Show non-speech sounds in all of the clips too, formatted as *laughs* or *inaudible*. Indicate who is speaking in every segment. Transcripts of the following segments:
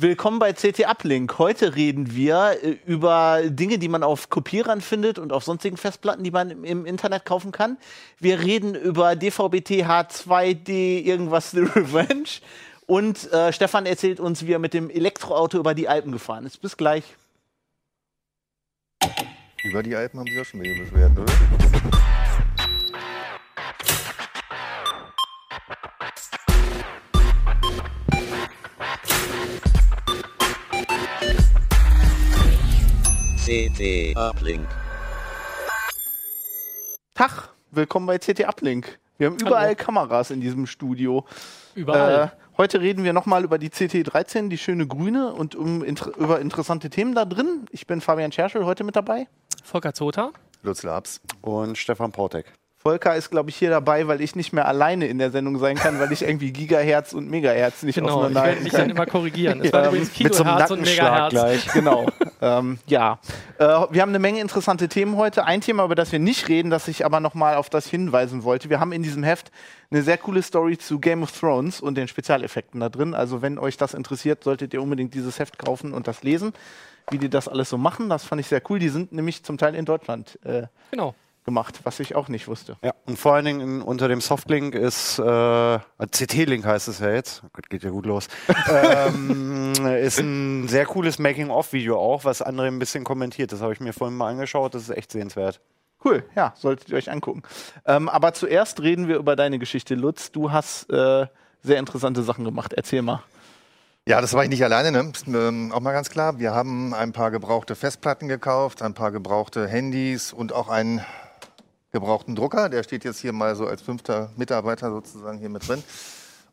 Speaker 1: Willkommen bei CT Uplink. Heute reden wir äh, über Dinge, die man auf Kopierern findet und auf sonstigen Festplatten, die man im, Internet kaufen kann. Wir reden über DVB-T H2D irgendwas The *laughs* Revenge. Und äh, Stefan erzählt uns, wie er mit dem Elektroauto über die Alpen gefahren ist. Bis gleich.
Speaker 2: Über die Alpen haben sie ja schon wieder beschwert, oder?
Speaker 3: CT Uplink.
Speaker 1: Tag, willkommen bei CT Uplink. Wir haben überall
Speaker 4: Hallo.
Speaker 1: Kameras in diesem Studio.
Speaker 4: Überall.
Speaker 1: Äh, heute reden wir nochmal über die CT13, die schöne grüne und um, inter über interessante Themen da drin. Ich bin Fabian Scherschel, heute mit dabei.
Speaker 4: Volker Zota.
Speaker 2: Lutz Labs.
Speaker 5: und Stefan Portek.
Speaker 1: Volker ist, glaube ich, hier dabei, weil ich nicht mehr alleine in der Sendung sein kann, weil ich irgendwie Gigahertz und Megahertz nicht
Speaker 4: Genau, ich werde
Speaker 1: auseinanderhalten
Speaker 4: mich
Speaker 1: kann.
Speaker 4: dann immer korrigieren. Es war übrigens
Speaker 5: Mit so einem
Speaker 4: Kilohertz und Megahertz.
Speaker 5: gleich.
Speaker 1: Genau. ähm, ja. Äh, wir haben eine Menge interessante Themen heute. Ein Thema, über das wir nicht reden, das ich aber nochmal auf das hinweisen wollte. Wir haben in diesem Heft eine sehr coole Story zu Game of Thrones und den Spezialeffekten da drin. Also wenn euch das interessiert, solltet ihr unbedingt dieses Heft kaufen und das lesen, wie die das alles so machen. Das fand ich sehr cool. Die sind nämlich zum Teil in Deutschland äh,
Speaker 4: Genau.
Speaker 1: Gemacht, was ich auch nicht wusste.
Speaker 5: Ja, und vor allen Dingen in, unter dem Softlink ist, äh, CT-Link heißt es ja jetzt, oh Gott, geht ja gut los, *laughs* ähm, ist ein sehr cooles Making-of-Video auch, was André ein bisschen kommentiert. Das habe ich mir vorhin mal angeschaut, das ist echt sehenswert.
Speaker 1: Cool, ja, solltet ihr euch angucken. Ähm, aber zuerst reden wir über deine Geschichte, Lutz. Du hast äh, sehr interessante Sachen gemacht. Erzähl mal.
Speaker 2: Ja, das war ich nicht alleine, ne? Ist, ähm, auch mal ganz klar. Wir haben ein paar gebrauchte Festplatten gekauft, ein paar gebrauchte Handys und auch einen gebrauchten Drucker. Der steht jetzt hier mal so als fünfter Mitarbeiter sozusagen hier mit drin.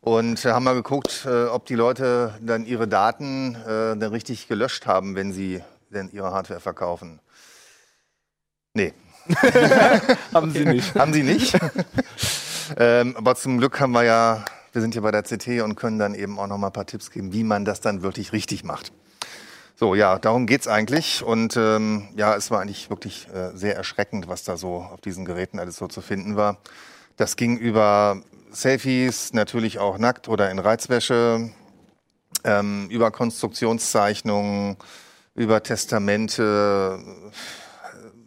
Speaker 2: Und haben mal geguckt, äh, ob die Leute dann ihre Daten äh, dann richtig gelöscht haben, wenn sie denn ihre Hardware verkaufen. Nee, *laughs*
Speaker 1: Haben sie nicht.
Speaker 2: Haben sie nicht. *laughs* ähm, aber zum Glück haben wir ja, wir sind hier bei der CT und können dann eben auch noch mal ein paar Tipps geben, wie man das dann wirklich richtig macht. So, ja, darum geht's eigentlich. Und ähm, ja, es war eigentlich wirklich äh, sehr erschreckend, was da so auf diesen Geräten alles so zu finden war. Das ging über Selfies, natürlich auch nackt oder in Reizwäsche, ähm, über Konstruktionszeichnungen, über Testamente,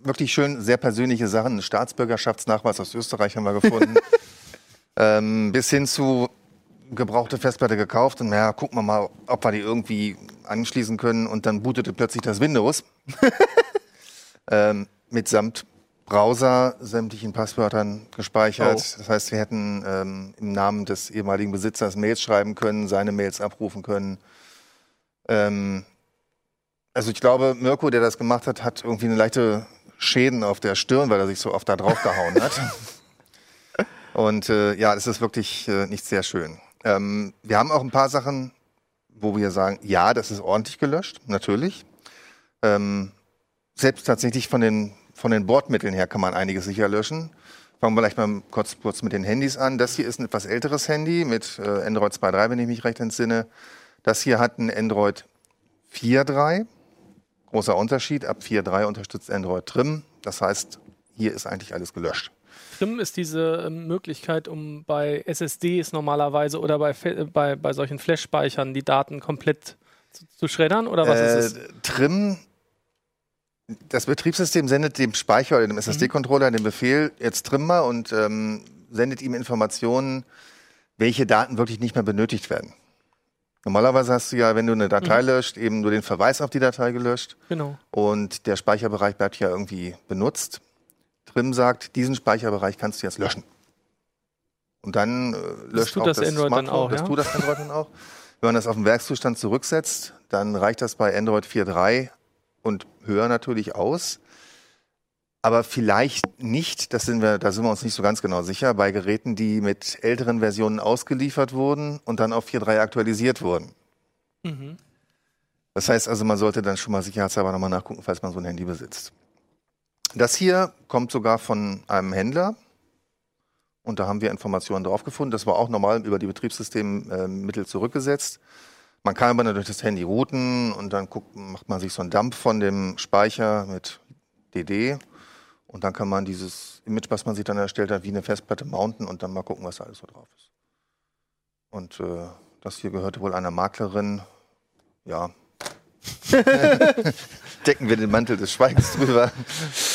Speaker 2: wirklich schön sehr persönliche Sachen. Staatsbürgerschaftsnachweis aus Österreich haben wir gefunden. *laughs* ähm, bis hin zu gebrauchte Festplatte gekauft und naja, gucken wir mal, ob wir die irgendwie anschließen können. Und dann bootete plötzlich das Windows *laughs* ähm, mitsamt Browser, sämtlichen Passwörtern gespeichert.
Speaker 1: Oh.
Speaker 2: Das heißt, wir hätten ähm, im Namen des ehemaligen Besitzers Mails schreiben können, seine Mails abrufen können. Ähm, also ich glaube, Mirko, der das gemacht hat, hat irgendwie eine leichte Schäden auf der Stirn, weil er sich so oft da drauf gehauen hat. *laughs* Und äh, ja, das ist wirklich äh, nicht sehr schön. Ähm, wir haben auch ein paar Sachen, wo wir sagen, ja, das ist ordentlich gelöscht, natürlich. Ähm, selbst tatsächlich von den, von den Bordmitteln her kann man einiges sicher löschen. Fangen wir vielleicht mal kurz, kurz mit den Handys an. Das hier ist ein etwas älteres Handy mit äh, Android 2.3, wenn ich mich recht entsinne. Das hier hat ein Android 4.3. Großer Unterschied. Ab 4.3 unterstützt Android Trim. Das heißt, hier ist eigentlich alles gelöscht.
Speaker 4: Trim ist diese ähm, Möglichkeit, um bei SSDs normalerweise oder bei, äh, bei, bei solchen Flash-Speichern die Daten komplett zu, zu schreddern oder was
Speaker 2: Äh,
Speaker 4: ist es?
Speaker 2: Trim, das Betriebssystem sendet dem Speicher oder dem SSD-Controller den Befehl, jetzt trim mal und ähm, sendet ihm Informationen, welche Daten wirklich nicht mehr benötigt werden. Normalerweise hast du ja, wenn du eine Datei löscht, eben nur den Verweis auf die Datei gelöscht
Speaker 4: Genau.
Speaker 2: und der Speicherbereich bleibt ja irgendwie benutzt. Trim sagt, diesen Speicherbereich kannst du jetzt löschen. Und dann äh, löscht
Speaker 4: tut
Speaker 2: auch
Speaker 4: das
Speaker 2: das,
Speaker 4: Android dann
Speaker 2: Smartphone,
Speaker 4: auch,
Speaker 2: das
Speaker 4: ja?
Speaker 2: tut das Android dann auch. Wenn man das auf den Werkszustand zurücksetzt, dann reicht das bei Android 4.3 und höher natürlich aus. Aber vielleicht nicht, das sind wir, da sind wir uns nicht so ganz genau sicher, bei Geräten, die mit älteren Versionen ausgeliefert wurden und dann auf 4.3 aktualisiert wurden.
Speaker 4: Mhm.
Speaker 2: Das heißt also, man sollte dann schon mal sicherheitshalber nochmal nachgucken, falls man so ein Handy besitzt. Das hier kommt sogar von einem Händler. Und da haben wir Informationen drauf gefunden. Das war auch normal über die Betriebssystemmittel zurückgesetzt. Man kann aber natürlich das Handy routen und dann guckt, macht man sich so einen Dump von dem Speicher mit DD. Und dann kann man dieses Image, was man sich dann erstellt hat, wie eine Festplatte mounten und dann mal gucken, was da alles so drauf ist. Und äh, das hier gehörte wohl einer Maklerin, ja. *laughs* Decken wir den Mantel des Schweigens drüber.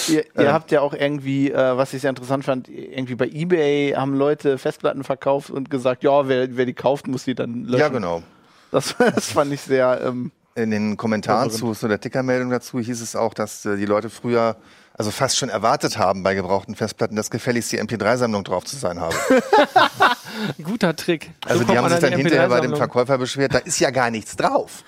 Speaker 1: Ihr, ihr habt ja auch irgendwie, äh, was ich sehr interessant fand, irgendwie bei eBay haben Leute Festplatten verkauft und gesagt, ja, wer, wer die kauft, muss die dann löschen.
Speaker 2: Ja, genau.
Speaker 1: Das, *laughs* das fand ich sehr. Ähm,
Speaker 2: In den Kommentaren zu so der Tickermeldung dazu hieß es auch, dass äh, die Leute früher also fast schon erwartet haben bei gebrauchten Festplatten, dass gefälligst die MP3-Sammlung drauf zu sein habe. *laughs*
Speaker 4: Guter Trick. So
Speaker 2: Also die haben sich
Speaker 4: an
Speaker 2: dann hinterher bei dem
Speaker 4: MP3-Sammlung.
Speaker 2: Verkäufer beschwert, da ist ja gar nichts drauf.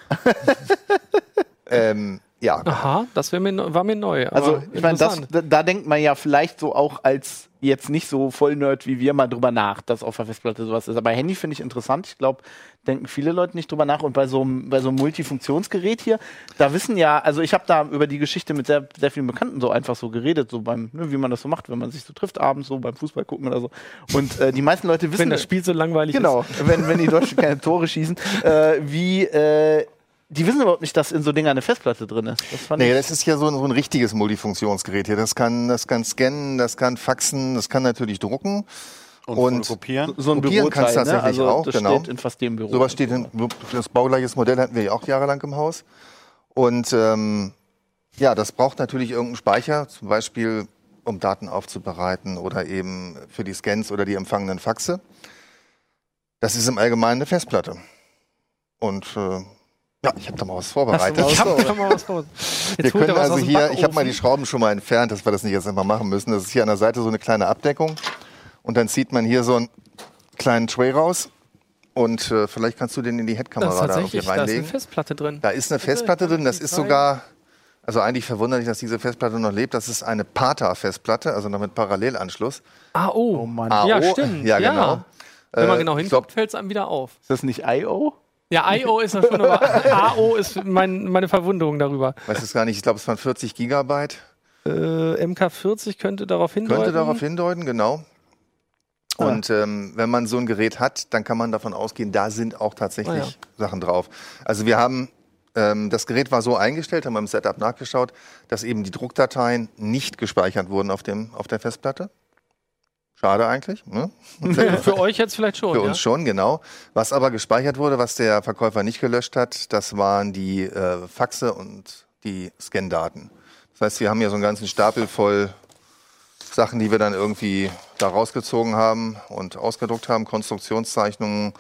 Speaker 2: *laughs* ähm, ja,
Speaker 4: Aha, das mir, war mir neu.
Speaker 1: also, ich meine, da denkt man ja vielleicht so auch als jetzt nicht so Vollnerd wie wir mal drüber nach, dass auf der Festplatte sowas ist. Aber Handy finde ich interessant. Ich glaube, denken viele Leute nicht drüber nach. Und bei so einem bei so einem Multifunktionsgerät hier, da wissen ja, also ich habe da über die Geschichte mit sehr, sehr vielen Bekannten so einfach so geredet, so beim, ne, wie man das so macht, wenn man sich so trifft abends, so beim Fußball gucken oder so. Und äh, die meisten Leute wissen.
Speaker 4: Wenn das Spiel so langweilig
Speaker 1: Genau,
Speaker 4: ist.
Speaker 1: wenn, wenn die Deutschen keine Tore schießen. Äh, wie, äh, die wissen überhaupt nicht, dass in so Dinger eine Festplatte drin ist. Das fand
Speaker 2: Nee,
Speaker 1: ich.
Speaker 2: das ist ja so ein, so ein richtiges Multifunktionsgerät hier. Das kann, das kann scannen, das kann faxen, das kann natürlich drucken.
Speaker 5: Und,
Speaker 2: Und-
Speaker 5: kopieren.
Speaker 1: so ein
Speaker 2: kopieren kannst du
Speaker 1: ne?
Speaker 2: tatsächlich
Speaker 1: also
Speaker 2: auch,
Speaker 1: das
Speaker 2: genau.
Speaker 1: steht in fast jedem Büro.
Speaker 2: Sowas steht in, das baugleiches Modell hatten wir ja auch jahrelang im Haus. Und ähm, ja, das braucht natürlich irgendeinen Speicher, zum Beispiel um Daten aufzubereiten oder eben für die Scans oder die empfangenen Faxe. Das ist im Allgemeinen eine Festplatte. Und äh, ja, ich habe da mal was vorbereitet.
Speaker 4: Ich
Speaker 1: du
Speaker 4: hab da mal was raus. *laughs*
Speaker 2: Wir können also hier, ich habe mal die. Schrauben schon mal entfernt, dass wir das nicht jetzt einfach machen müssen. Das ist hier an der Seite so eine kleine Abdeckung. Und dann zieht man hier so einen kleinen Tray raus. Und äh, vielleicht kannst du den in die Headkamera da irgendwie
Speaker 4: tatsächlich, da ist eine
Speaker 2: reinlegen.
Speaker 4: Festplatte drin.
Speaker 2: Da ist eine Festplatte drin, das ist sogar, also eigentlich verwunderlich, dass diese Festplatte noch lebt. Das ist eine PATA-Festplatte, also noch mit Parallelanschluss.
Speaker 4: Ah, oh.
Speaker 1: Oh Mann.
Speaker 2: AO,
Speaker 4: Ja, stimmt.
Speaker 2: Ja, genau.
Speaker 4: Wenn man
Speaker 2: Äh,
Speaker 4: genau hinguckt, fällt es einem wieder auf.
Speaker 1: Ist das nicht I.O.?
Speaker 4: Ja, *laughs* IO ist ja schon, aber AO ist mein, meine Verwunderung darüber.
Speaker 2: weiß es gar nicht, ich glaube, es waren 40 Gigabyte.
Speaker 4: Äh, MK40 könnte darauf hindeuten.
Speaker 2: Könnte darauf hindeuten, genau.
Speaker 1: Ah.
Speaker 2: Und ähm, wenn man so ein Gerät hat, dann kann man davon ausgehen, da sind auch tatsächlich
Speaker 4: Ah, ja.
Speaker 2: Sachen drauf. Also wir haben, ähm, das Gerät war so eingestellt, haben wir im Setup nachgeschaut, dass eben die Druckdateien nicht gespeichert wurden auf, dem, auf der Festplatte. Schade eigentlich. Ne? *laughs*
Speaker 4: Für euch jetzt vielleicht schon.
Speaker 2: Für
Speaker 4: ja?
Speaker 2: uns schon, genau. Was aber gespeichert wurde, was der Verkäufer nicht gelöscht hat, das waren die äh, Faxe und die Scan-Daten. Das heißt, wir haben hier so einen ganzen Stapel voll Sachen, die wir dann irgendwie da rausgezogen haben und ausgedruckt haben, Konstruktionszeichnungen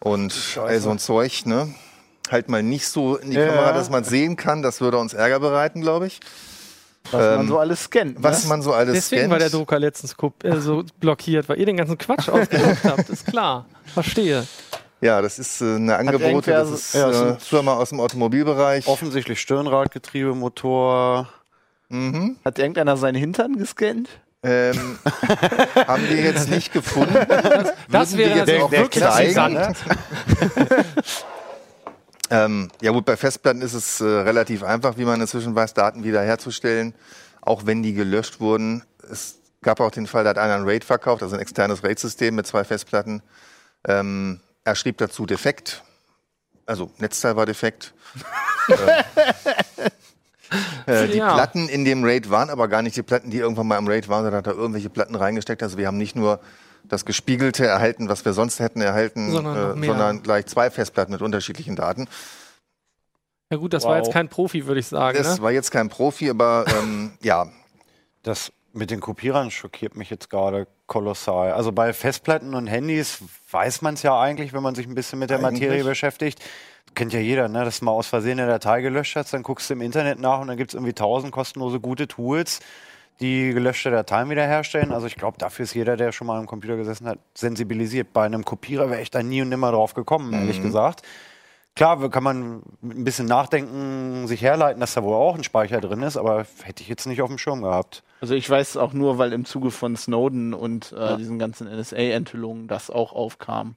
Speaker 2: und all so ein Zeug. Ne? Halt mal nicht so in die
Speaker 1: Ja.
Speaker 2: Kamera, dass man sehen kann. Das würde uns Ärger bereiten, glaube ich.
Speaker 1: Was man
Speaker 2: Ähm,
Speaker 1: so alles scannt.
Speaker 2: Was
Speaker 1: ne?
Speaker 2: man so alles
Speaker 4: Deswegen
Speaker 2: scannt.
Speaker 4: war der Drucker letztens äh, so blockiert, weil ihr den ganzen Quatsch ausgedruckt habt. Ist klar. Verstehe.
Speaker 2: Ja, das ist äh, eine Angebote, das ist
Speaker 5: Ja, das
Speaker 2: äh, Firma aus dem Automobilbereich.
Speaker 5: Offensichtlich Stirnradgetriebe, Motor.
Speaker 2: Mhm.
Speaker 1: Hat irgendeiner seinen Hintern gescannt?
Speaker 2: Ähm, *laughs* haben wir jetzt nicht gefunden.
Speaker 4: Das
Speaker 2: Würden
Speaker 4: wäre
Speaker 2: jetzt
Speaker 4: also
Speaker 2: auch
Speaker 4: wirklich
Speaker 2: zeigen.
Speaker 4: interessant. *laughs*
Speaker 2: Ähm, ja gut, bei Festplatten ist es äh, relativ einfach, wie man inzwischen weiß, Daten wiederherzustellen, auch wenn die gelöscht wurden. Es gab auch den Fall, da hat einer ein RAID verkauft, also ein externes RAID-System mit zwei Festplatten. Ähm, er schrieb dazu defekt, also Netzteil war defekt. *laughs* äh, äh, die
Speaker 4: Ja.
Speaker 2: Platten in dem RAID waren aber gar nicht die Platten, die irgendwann mal im RAID waren, sondern hat er irgendwelche Platten reingesteckt. Also wir haben nicht nur das Gespiegelte erhalten, was wir sonst hätten erhalten,
Speaker 4: Sondern
Speaker 2: äh, sondern gleich zwei Festplatten mit unterschiedlichen Daten.
Speaker 4: Ja gut, das
Speaker 1: Wow.
Speaker 4: war jetzt kein Profi, würde ich sagen.
Speaker 2: Das
Speaker 4: Ne?
Speaker 2: war jetzt kein Profi, aber ähm, *laughs* ja,
Speaker 5: Das mit den Kopierern schockiert mich jetzt gerade kolossal. Also bei Festplatten und Handys weiß man es ja eigentlich, wenn man sich ein bisschen mit der
Speaker 2: Eigentlich.
Speaker 5: Materie beschäftigt. Kennt ja jeder, ne? dass du mal aus Versehen eine Datei gelöscht hast, dann guckst du im Internet nach und dann gibt es irgendwie tausend kostenlose gute Tools, die gelöschte Dateien wiederherstellen. Also ich glaube, dafür ist jeder, der schon mal am Computer gesessen hat, sensibilisiert. Bei einem Kopierer wäre ich da nie und nimmer drauf gekommen, ehrlich gesagt. Klar, kann man ein bisschen nachdenken, sich herleiten, dass da wohl auch ein Speicher drin ist, aber hätte ich jetzt nicht auf dem Schirm gehabt.
Speaker 1: Also ich weiß auch nur, weil im Zuge von Snowden und äh, diesen ganzen NSA-Enthüllungen das auch aufkam.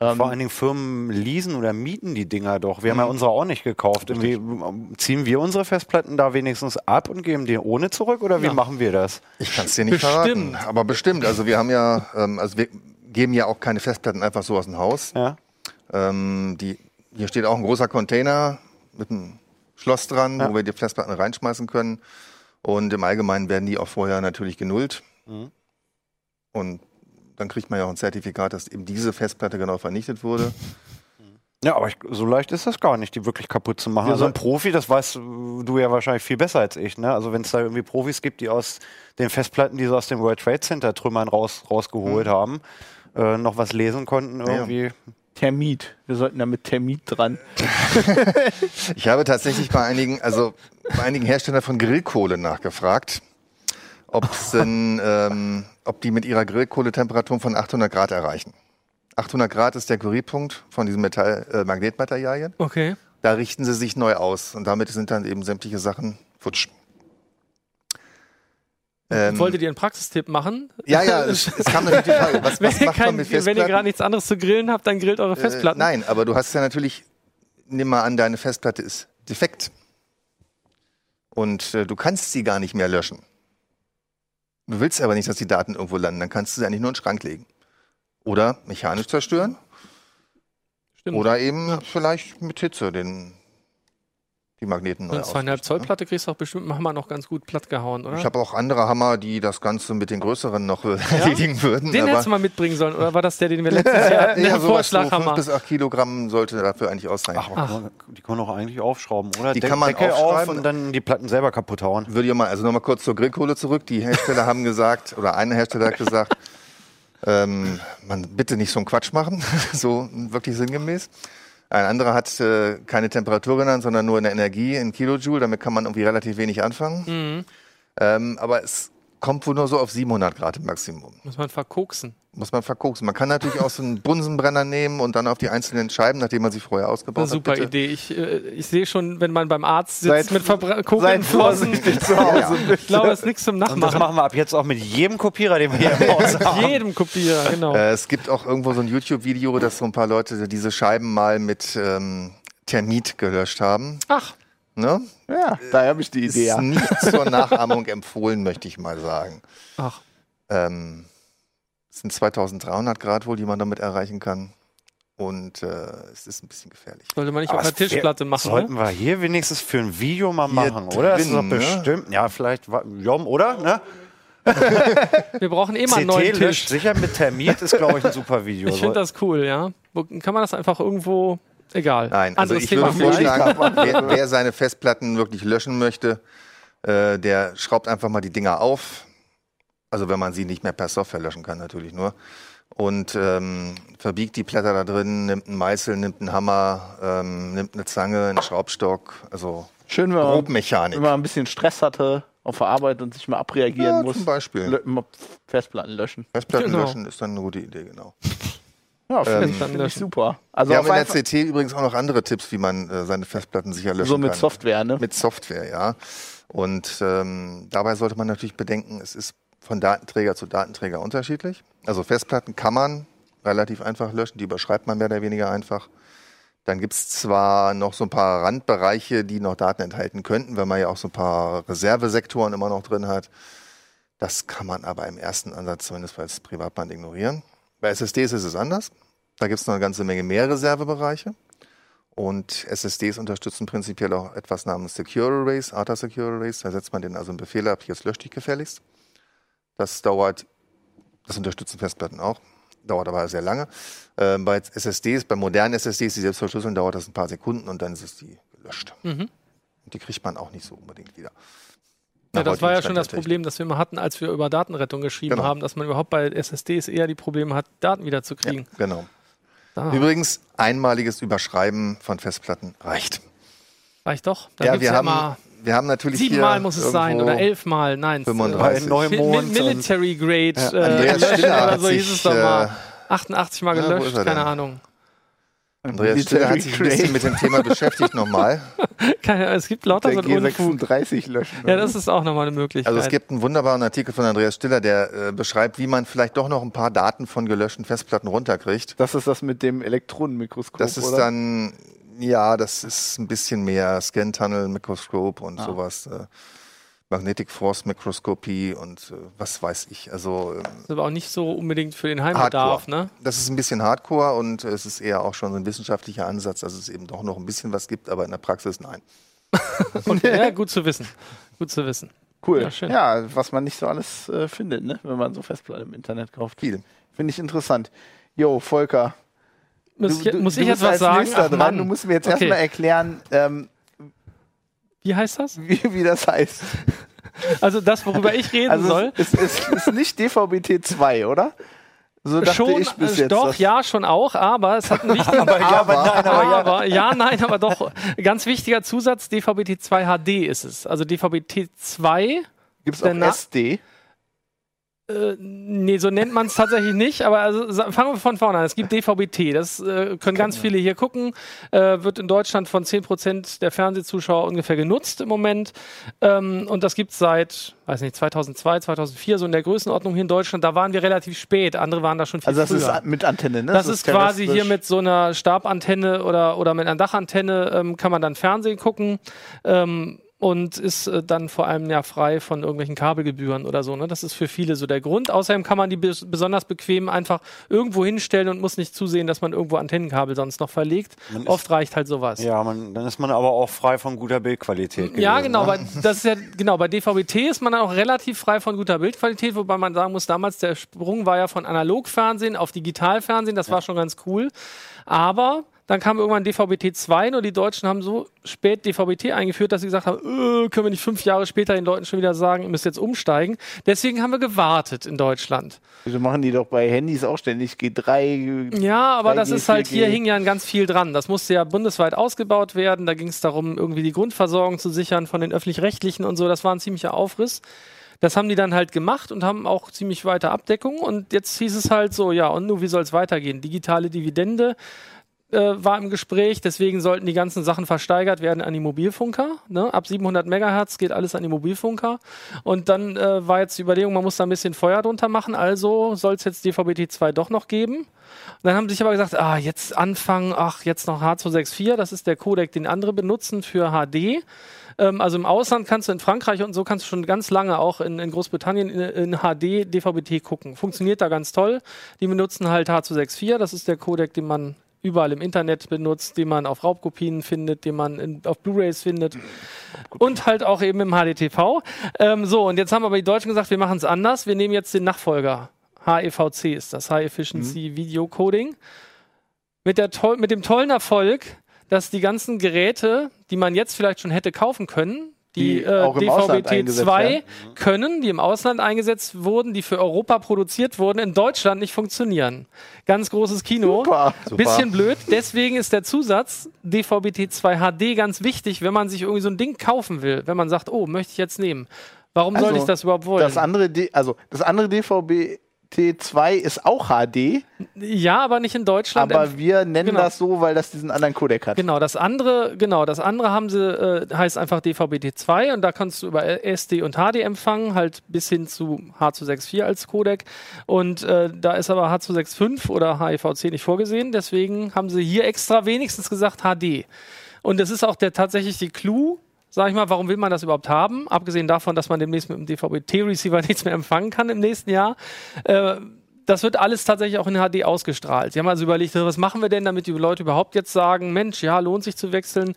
Speaker 1: Ähm,
Speaker 5: Vor allen Dingen Firmen leasen oder mieten die Dinger doch. Wir haben ja
Speaker 2: Mhm.
Speaker 5: unsere auch nicht gekauft. Irgendwie, ähm, ziehen wir unsere Festplatten da wenigstens ab und geben die ohne zurück oder wie
Speaker 4: Ja.
Speaker 5: machen wir das?
Speaker 2: ich kann es dir nicht
Speaker 4: Bestimmt.
Speaker 2: verraten. Aber bestimmt. Also wir haben ja, ähm, also wir geben ja auch keine Festplatten einfach so aus dem Haus.
Speaker 5: Ja.
Speaker 2: Ähm, die, hier steht auch ein großer Container mit einem Schloss dran,
Speaker 5: Ja.
Speaker 2: wo wir die Festplatten reinschmeißen können. Und im Allgemeinen werden die auch vorher natürlich genullt.
Speaker 5: Mhm.
Speaker 2: Und dann kriegt man ja auch ein Zertifikat, dass eben diese Festplatte genau vernichtet wurde. *laughs*
Speaker 5: Ja, aber ich, so leicht ist das gar nicht, die wirklich kaputt zu machen.
Speaker 1: Ja,
Speaker 5: also
Speaker 1: so-
Speaker 5: ein Profi, das weißt du ja wahrscheinlich viel besser als ich. Ne? Also wenn es da irgendwie Profis gibt, die aus den Festplatten, die sie aus dem World Trade Center Trümmern raus, rausgeholt haben, äh, noch was lesen konnten irgendwie.
Speaker 1: Termit. Wir sollten da mit Termit dran. *laughs*
Speaker 2: Ich habe tatsächlich bei einigen, also bei einigen Herstellern von Grillkohle nachgefragt, ob's denn, ähm, ob die mit ihrer Grillkohletemperatur von 800 Grad erreichen. 800 Grad ist der Curiepunkt von diesen Metall, äh, Magnetmaterialien.
Speaker 4: Okay.
Speaker 2: Da richten sie sich neu aus und damit sind dann eben sämtliche Sachen futsch. Ähm,
Speaker 4: Wolltet ihr einen Praxistipp machen?
Speaker 2: ja, ja, es, *laughs* es kam natürlich die Frage, was,
Speaker 4: Wenn
Speaker 2: was
Speaker 4: ihr,
Speaker 2: macht man
Speaker 4: kein,
Speaker 2: mit
Speaker 4: wenn ihr
Speaker 2: Festplatten?
Speaker 4: gerade nichts anderes zu grillen habt, dann grillt eure Festplatten.
Speaker 2: Äh, nein, aber du hast ja natürlich, nimm mal an, deine Festplatte ist defekt. Und äh, du kannst sie gar nicht mehr löschen. Du willst aber nicht, dass die Daten irgendwo landen, dann kannst du sie eigentlich nur in den Schrank legen. Oder mechanisch zerstören.
Speaker 4: Stimmt.
Speaker 2: Oder eben vielleicht mit Hitze den, die Magneten neu
Speaker 4: Und zweieinhalb
Speaker 2: ausrichten,
Speaker 4: Zoll Platte kriegst du auch bestimmt mit dem Hammer noch ganz gut platt gehauen,
Speaker 2: ne?
Speaker 4: oder?
Speaker 2: Ich habe auch andere Hammer, die das Ganze mit den größeren noch *laughs* erledigen würden.
Speaker 4: den
Speaker 2: aber
Speaker 4: hättest du mal mitbringen sollen, oder war das der, den wir *laughs* letztes Jahr hatten? Der
Speaker 2: ja,
Speaker 4: Vorschlaghammer.
Speaker 2: bis acht Kilogramm sollte dafür eigentlich ausreichen.
Speaker 5: Ach, man- die kann man auch eigentlich aufschrauben, oder?
Speaker 2: Die
Speaker 5: De-
Speaker 2: kann man
Speaker 5: Deckel auf
Speaker 2: aufschreiben.
Speaker 5: und dann die Platten selber kaputt hauen.
Speaker 2: würde ich mal, also nochmal kurz zur Grillkohle zurück. Die Hersteller haben gesagt, oder ein Hersteller hat gesagt, ähm, man bitte nicht so einen Quatsch machen, *laughs* so wirklich sinngemäß. Ein anderer hat äh, keine Temperatur genannt, sondern nur eine Energie in Kilojoule. Damit kann man irgendwie relativ wenig anfangen.
Speaker 4: Mhm.
Speaker 2: Ähm, aber es kommt wohl nur so auf 700 Grad im Maximum.
Speaker 4: Muss man verkoksen.
Speaker 2: Muss man verkoksen. Man kann natürlich auch so einen Bunsenbrenner nehmen und dann auf die einzelnen Scheiben, nachdem man sie vorher
Speaker 4: Eine
Speaker 2: ausgebaut
Speaker 4: super
Speaker 2: hat. bitte.
Speaker 4: Idee. Ich, äh, ich sehe schon, wenn man beim Arzt sitzt
Speaker 1: Seid-
Speaker 4: mit verkokelten Flossen.
Speaker 1: vorsichtig zu Hause.
Speaker 4: Ich glaube, es ist nichts zum
Speaker 5: Und das
Speaker 4: Nachmachen.
Speaker 5: machen wir ab jetzt auch mit jedem Kopierer, den wir hier im Haus haben.
Speaker 4: Jedem Kopierer, genau.
Speaker 2: Äh, es gibt auch irgendwo so ein YouTube-Video, dass so ein paar Leute diese Scheiben mal mit ähm, Termit gelöscht haben.
Speaker 4: Ach,
Speaker 2: Ne?
Speaker 1: Ja, da habe ich die
Speaker 2: Ist
Speaker 1: Idee. Ja.
Speaker 2: nicht zur *laughs* Nachahmung empfohlen, möchte ich mal sagen.
Speaker 4: ach.
Speaker 2: Ähm, es sind 2300 Grad wohl, die man damit erreichen kann. Und äh, es ist ein bisschen gefährlich.
Speaker 4: Sollte man nicht
Speaker 5: Aber
Speaker 4: auf
Speaker 5: wär-
Speaker 4: Tischplatte machen,
Speaker 5: Sollten
Speaker 4: ne?
Speaker 5: wir hier wenigstens für ein Video mal
Speaker 2: Hier
Speaker 5: machen, oder? Das ist doch
Speaker 2: drin, ne?
Speaker 5: bestimmt. Ja, vielleicht, Jom, oder? Ne? *laughs*
Speaker 4: Wir brauchen eh mal einen neuen Tisch.
Speaker 5: sicher mit Termit, ist, glaube ich, ein super *laughs* Video.
Speaker 4: Ich finde das cool, ja. Kann man das einfach irgendwo. Egal.
Speaker 2: Nein, also
Speaker 4: Anderes
Speaker 2: ich
Speaker 4: Thema
Speaker 2: würde vorschlagen, wer, wer seine Festplatten wirklich löschen möchte, äh, der schraubt einfach mal die Dinger auf. Also wenn man sie nicht mehr per Software löschen kann, natürlich nur. Und ähm, verbiegt die Blätter da drin, nimmt einen Meißel, nimmt einen Hammer, ähm, nimmt eine Zange, einen Schraubstock, also
Speaker 1: Schön, wenn man,
Speaker 2: Grobmechanik.
Speaker 1: wenn man ein bisschen Stress hatte auf der Arbeit und sich mal abreagieren
Speaker 2: Ja,
Speaker 1: muss.
Speaker 2: zum Beispiel.
Speaker 1: lö- Festplatten löschen.
Speaker 2: Festplatten
Speaker 4: Genau.
Speaker 2: löschen ist dann eine gute Idee, genau.
Speaker 1: Ja, finde
Speaker 2: Ähm,
Speaker 1: ich, find ich super. Also
Speaker 2: Wir haben in der CT übrigens auch noch andere Tipps, wie man äh, seine Festplatten sicher löschen
Speaker 1: so mit
Speaker 2: kann.
Speaker 1: Software, ne?
Speaker 2: Mit Software, ja. Und ähm, dabei sollte man natürlich bedenken, es ist von Datenträger zu Datenträger unterschiedlich. Also Festplatten kann man relativ einfach löschen, die überschreibt man mehr oder weniger einfach. Dann gibt es zwar noch so ein paar Randbereiche, die noch Daten enthalten könnten, wenn man ja auch so ein paar Reservesektoren immer noch drin hat. Das kann man aber im ersten Ansatz zumindest als Privatband ignorieren. Bei SSDs ist es anders. Da gibt es noch eine ganze Menge mehr Reservebereiche. Und SSDs unterstützen prinzipiell auch etwas namens Secure Erase, ATA Secure Erase. Da setzt man den also einen Befehl ab, jetzt löscht dich gefälligst. Das dauert, das unterstützen Festplatten auch, dauert aber sehr lange. Ähm, bei SSDs, bei modernen SSDs, die selbst verschlüsseln, dauert das ein paar Sekunden und dann ist es die gelöscht.
Speaker 4: Mhm.
Speaker 2: Und die kriegt man auch nicht so unbedingt wieder.
Speaker 4: Ja, das war ja schon das. Problem, das wir mal hatten, als wir über Datenrettung geschrieben
Speaker 2: Genau.
Speaker 4: haben, dass man überhaupt bei SSDs eher die Probleme hat, Daten wieder zu
Speaker 2: Ja, genau.
Speaker 4: Da
Speaker 2: Übrigens, einmaliges Überschreiben von Festplatten reicht.
Speaker 4: reicht doch. Da
Speaker 2: ja, wir,
Speaker 4: ja
Speaker 2: haben,
Speaker 4: immer
Speaker 2: wir haben natürlich
Speaker 4: siebenmal muss es sein oder elfmal. Nein,
Speaker 2: 35.
Speaker 4: Äh,
Speaker 5: Neumond
Speaker 4: Mil- Military Grade äh,
Speaker 2: Andreas
Speaker 4: löschen
Speaker 2: Stiller
Speaker 4: oder
Speaker 2: hat
Speaker 4: so hieß
Speaker 2: sich,
Speaker 4: es doch mal.
Speaker 2: äh,
Speaker 4: 88 Mal
Speaker 2: ja, wo
Speaker 4: gelöscht,
Speaker 2: er
Speaker 4: keine? Ahnung.
Speaker 2: Andreas Stiller hat sich ein bisschen mit dem Thema beschäftigt nochmal. *laughs*
Speaker 4: Keine, es gibt lauter so
Speaker 1: der
Speaker 4: einen Unfug.
Speaker 1: G36 löschen.
Speaker 4: Ja, das ist auch nochmal eine Möglichkeit.
Speaker 2: Also es gibt einen wunderbaren Artikel von Andreas Stiller, der äh, beschreibt, wie man vielleicht doch noch ein paar Daten von gelöschten Festplatten runterkriegt.
Speaker 1: das ist das mit dem Elektronenmikroskop,
Speaker 2: Das ist
Speaker 1: oder?
Speaker 2: dann, ja, das ist ein bisschen mehr Scan-Tunnel, Mikroskop und
Speaker 1: Ah.
Speaker 2: sowas. Äh, Magnetic Force Mikroskopie und äh, was weiß ich. Also ähm,
Speaker 4: Das ist aber auch nicht so unbedingt für den Heimbedarf,
Speaker 2: Hardcore.
Speaker 4: ne?
Speaker 2: Das ist ein bisschen Hardcore und es ist eher auch schon so ein wissenschaftlicher Ansatz, dass es eben doch noch ein bisschen was gibt, aber in der Praxis nein. *laughs*
Speaker 4: Okay, ja, gut zu wissen. Gut zu wissen.
Speaker 1: Cool.
Speaker 4: Ja,
Speaker 1: Ja, was man nicht so alles äh, findet, ne? wenn man so Festplatten im Internet kauft.
Speaker 2: Viel.
Speaker 1: Finde ich interessant. Jo, Volker,
Speaker 4: Muss
Speaker 1: du,
Speaker 4: ich, muss
Speaker 1: du
Speaker 4: ich etwas
Speaker 1: als
Speaker 4: sagen? Ach,
Speaker 1: dran.
Speaker 4: Mann.
Speaker 1: Du musst mir jetzt
Speaker 4: Okay.
Speaker 1: erstmal erklären, ähm,
Speaker 4: Wie heißt das?
Speaker 1: wie, wie das heißt.
Speaker 4: Also das, worüber ich reden
Speaker 1: Also
Speaker 4: soll.
Speaker 1: es, es, es ist nicht DVB-T 2, oder? So dachte
Speaker 4: schon,
Speaker 1: jetzt.
Speaker 4: doch, ja, schon auch, aber es hat einen *laughs* wichtigen,
Speaker 1: Aber ja, aber nein, aber ja.
Speaker 4: aber, ja, nein, aber doch, ganz wichtiger Zusatz, DVB-T2 HD ist es. Also DVB-T2
Speaker 1: Gibt's
Speaker 4: der
Speaker 1: auch SD?
Speaker 4: Äh, nee, so nennt man es tatsächlich nicht, aber also, fangen wir von vorne an. Es gibt DVB-T, das äh, können ganz viele hier gucken, äh, wird in Deutschland von 10% der Fernsehzuschauer ungefähr genutzt im Moment. Ähm, und das gibt es seit, weiß nicht, 2002, 2004, so in der Größenordnung hier in Deutschland. Da waren wir relativ spät, andere waren da schon viel
Speaker 1: Also das
Speaker 4: früher.
Speaker 1: ist mit Antenne, ne?
Speaker 4: Das ist quasi hier mit so einer Stabantenne oder, oder mit einer Dachantenne ähm, kann man dann Fernsehen gucken ähm, und ist äh, dann vor allem ja frei von irgendwelchen Kabelgebühren oder so. Ne? Das ist für viele so der Grund. Außerdem kann man die bes besonders bequem einfach irgendwo hinstellen und muss nicht zusehen, dass man irgendwo Antennenkabel sonst noch verlegt.
Speaker 5: Man ist-
Speaker 4: Oft reicht halt sowas.
Speaker 5: Ja, man, dann ist man aber auch frei von guter Bildqualität.
Speaker 4: Ja,
Speaker 5: gewesen,
Speaker 4: genau.
Speaker 5: ne?
Speaker 4: Bei, das ist ja, genau. Bei DVB-T ist man dann auch relativ frei von guter Bildqualität, wobei man sagen muss, damals der Sprung war ja von Analogfernsehen auf Digitalfernsehen. Das war schon ganz cool. Aber dann kam irgendwann DVB-T2 nur die Deutschen haben so spät DVB-T eingeführt, dass sie gesagt haben, äh, können wir nicht fünf Jahre später den Leuten schon wieder sagen, ihr müsst jetzt umsteigen. Deswegen haben wir gewartet in Deutschland.
Speaker 1: Wieso machen die doch bei Handys auch ständig G3?
Speaker 4: Ja, aber
Speaker 1: 3G,
Speaker 4: das ist halt,
Speaker 1: 4G.
Speaker 4: hier hing ja ganz viel dran. Das musste ja bundesweit ausgebaut werden. Da ging es darum, irgendwie die Grundversorgung zu sichern von den öffentlich-rechtlichen und so. Das war ein ziemlicher Aufriss. Das haben die dann halt gemacht und haben auch ziemlich weite Abdeckung. Und jetzt hieß es halt so, ja, und nun, wie soll es weitergehen? Digitale Dividende äh, war im Gespräch, deswegen sollten die ganzen Sachen versteigert werden an die Mobilfunker. Ne? Ab 700 Megahertz geht alles an die Mobilfunker. Und dann äh, war jetzt die Überlegung, man muss da ein bisschen Feuer drunter machen, also soll es jetzt DVB-T2 doch noch geben. Und dann haben sie sich aber gesagt, ah, jetzt anfangen, ach, jetzt noch H264, das ist der Codec, den andere benutzen für HD. Ähm, also im Ausland kannst du in Frankreich und so kannst du schon ganz lange auch in, in Großbritannien in, in HD DVB-T gucken. Funktioniert da ganz toll. Die benutzen halt H264, das ist der Codec, den man überall im Internet benutzt, den man auf Raubkopien findet, den man in, auf Blu-rays findet und halt auch eben im HDTV. Ähm, so, und jetzt haben aber die Deutschen gesagt, wir machen es anders. Wir nehmen jetzt den Nachfolger. HEVC ist das, High Efficiency Video Coding. Mit, der mit dem tollen Erfolg, dass die ganzen Geräte, die man jetzt vielleicht schon hätte kaufen können, die,
Speaker 1: Die
Speaker 4: äh,
Speaker 1: auch im Ausland eingesetzt
Speaker 4: DVB-T2
Speaker 1: werden.
Speaker 4: können, die im Ausland eingesetzt wurden, die für Europa produziert wurden, in Deutschland nicht funktionieren. Ganz großes Kino.
Speaker 1: Super.
Speaker 4: Bisschen *laughs* blöd. Deswegen ist der Zusatz DVB-T2 HD ganz wichtig, wenn man sich irgendwie so ein Ding kaufen will. Wenn man sagt, oh, möchte ich jetzt nehmen. Warum
Speaker 1: Also,
Speaker 4: sollte ich das überhaupt wollen?
Speaker 1: Das andere, D also das andere DVB-T2 ist auch HD,
Speaker 4: ja, aber nicht in Deutschland.
Speaker 1: aber wir nennen
Speaker 4: genau.
Speaker 1: das so, weil das diesen anderen Codec hat.
Speaker 4: Genau, das andere, genau, das andere haben sie, äh, heißt einfach DVB-T2 und da kannst du über SD und HD empfangen, halt bis hin zu H264 als Codec. Und äh, da ist aber H265 oder HEVC nicht vorgesehen, deswegen haben sie hier extra wenigstens gesagt HD. Und das ist auch der tatsächlich die Clou, sag ich mal, warum will man das überhaupt haben? Abgesehen davon, dass man demnächst mit dem DVB-T-Receiver *laughs* nichts mehr empfangen kann im nächsten Jahr. Äh, das wird alles tatsächlich auch in HD ausgestrahlt. Sie haben also überlegt, was machen wir denn, damit die Leute überhaupt jetzt sagen, Mensch, ja, lohnt sich zu wechseln.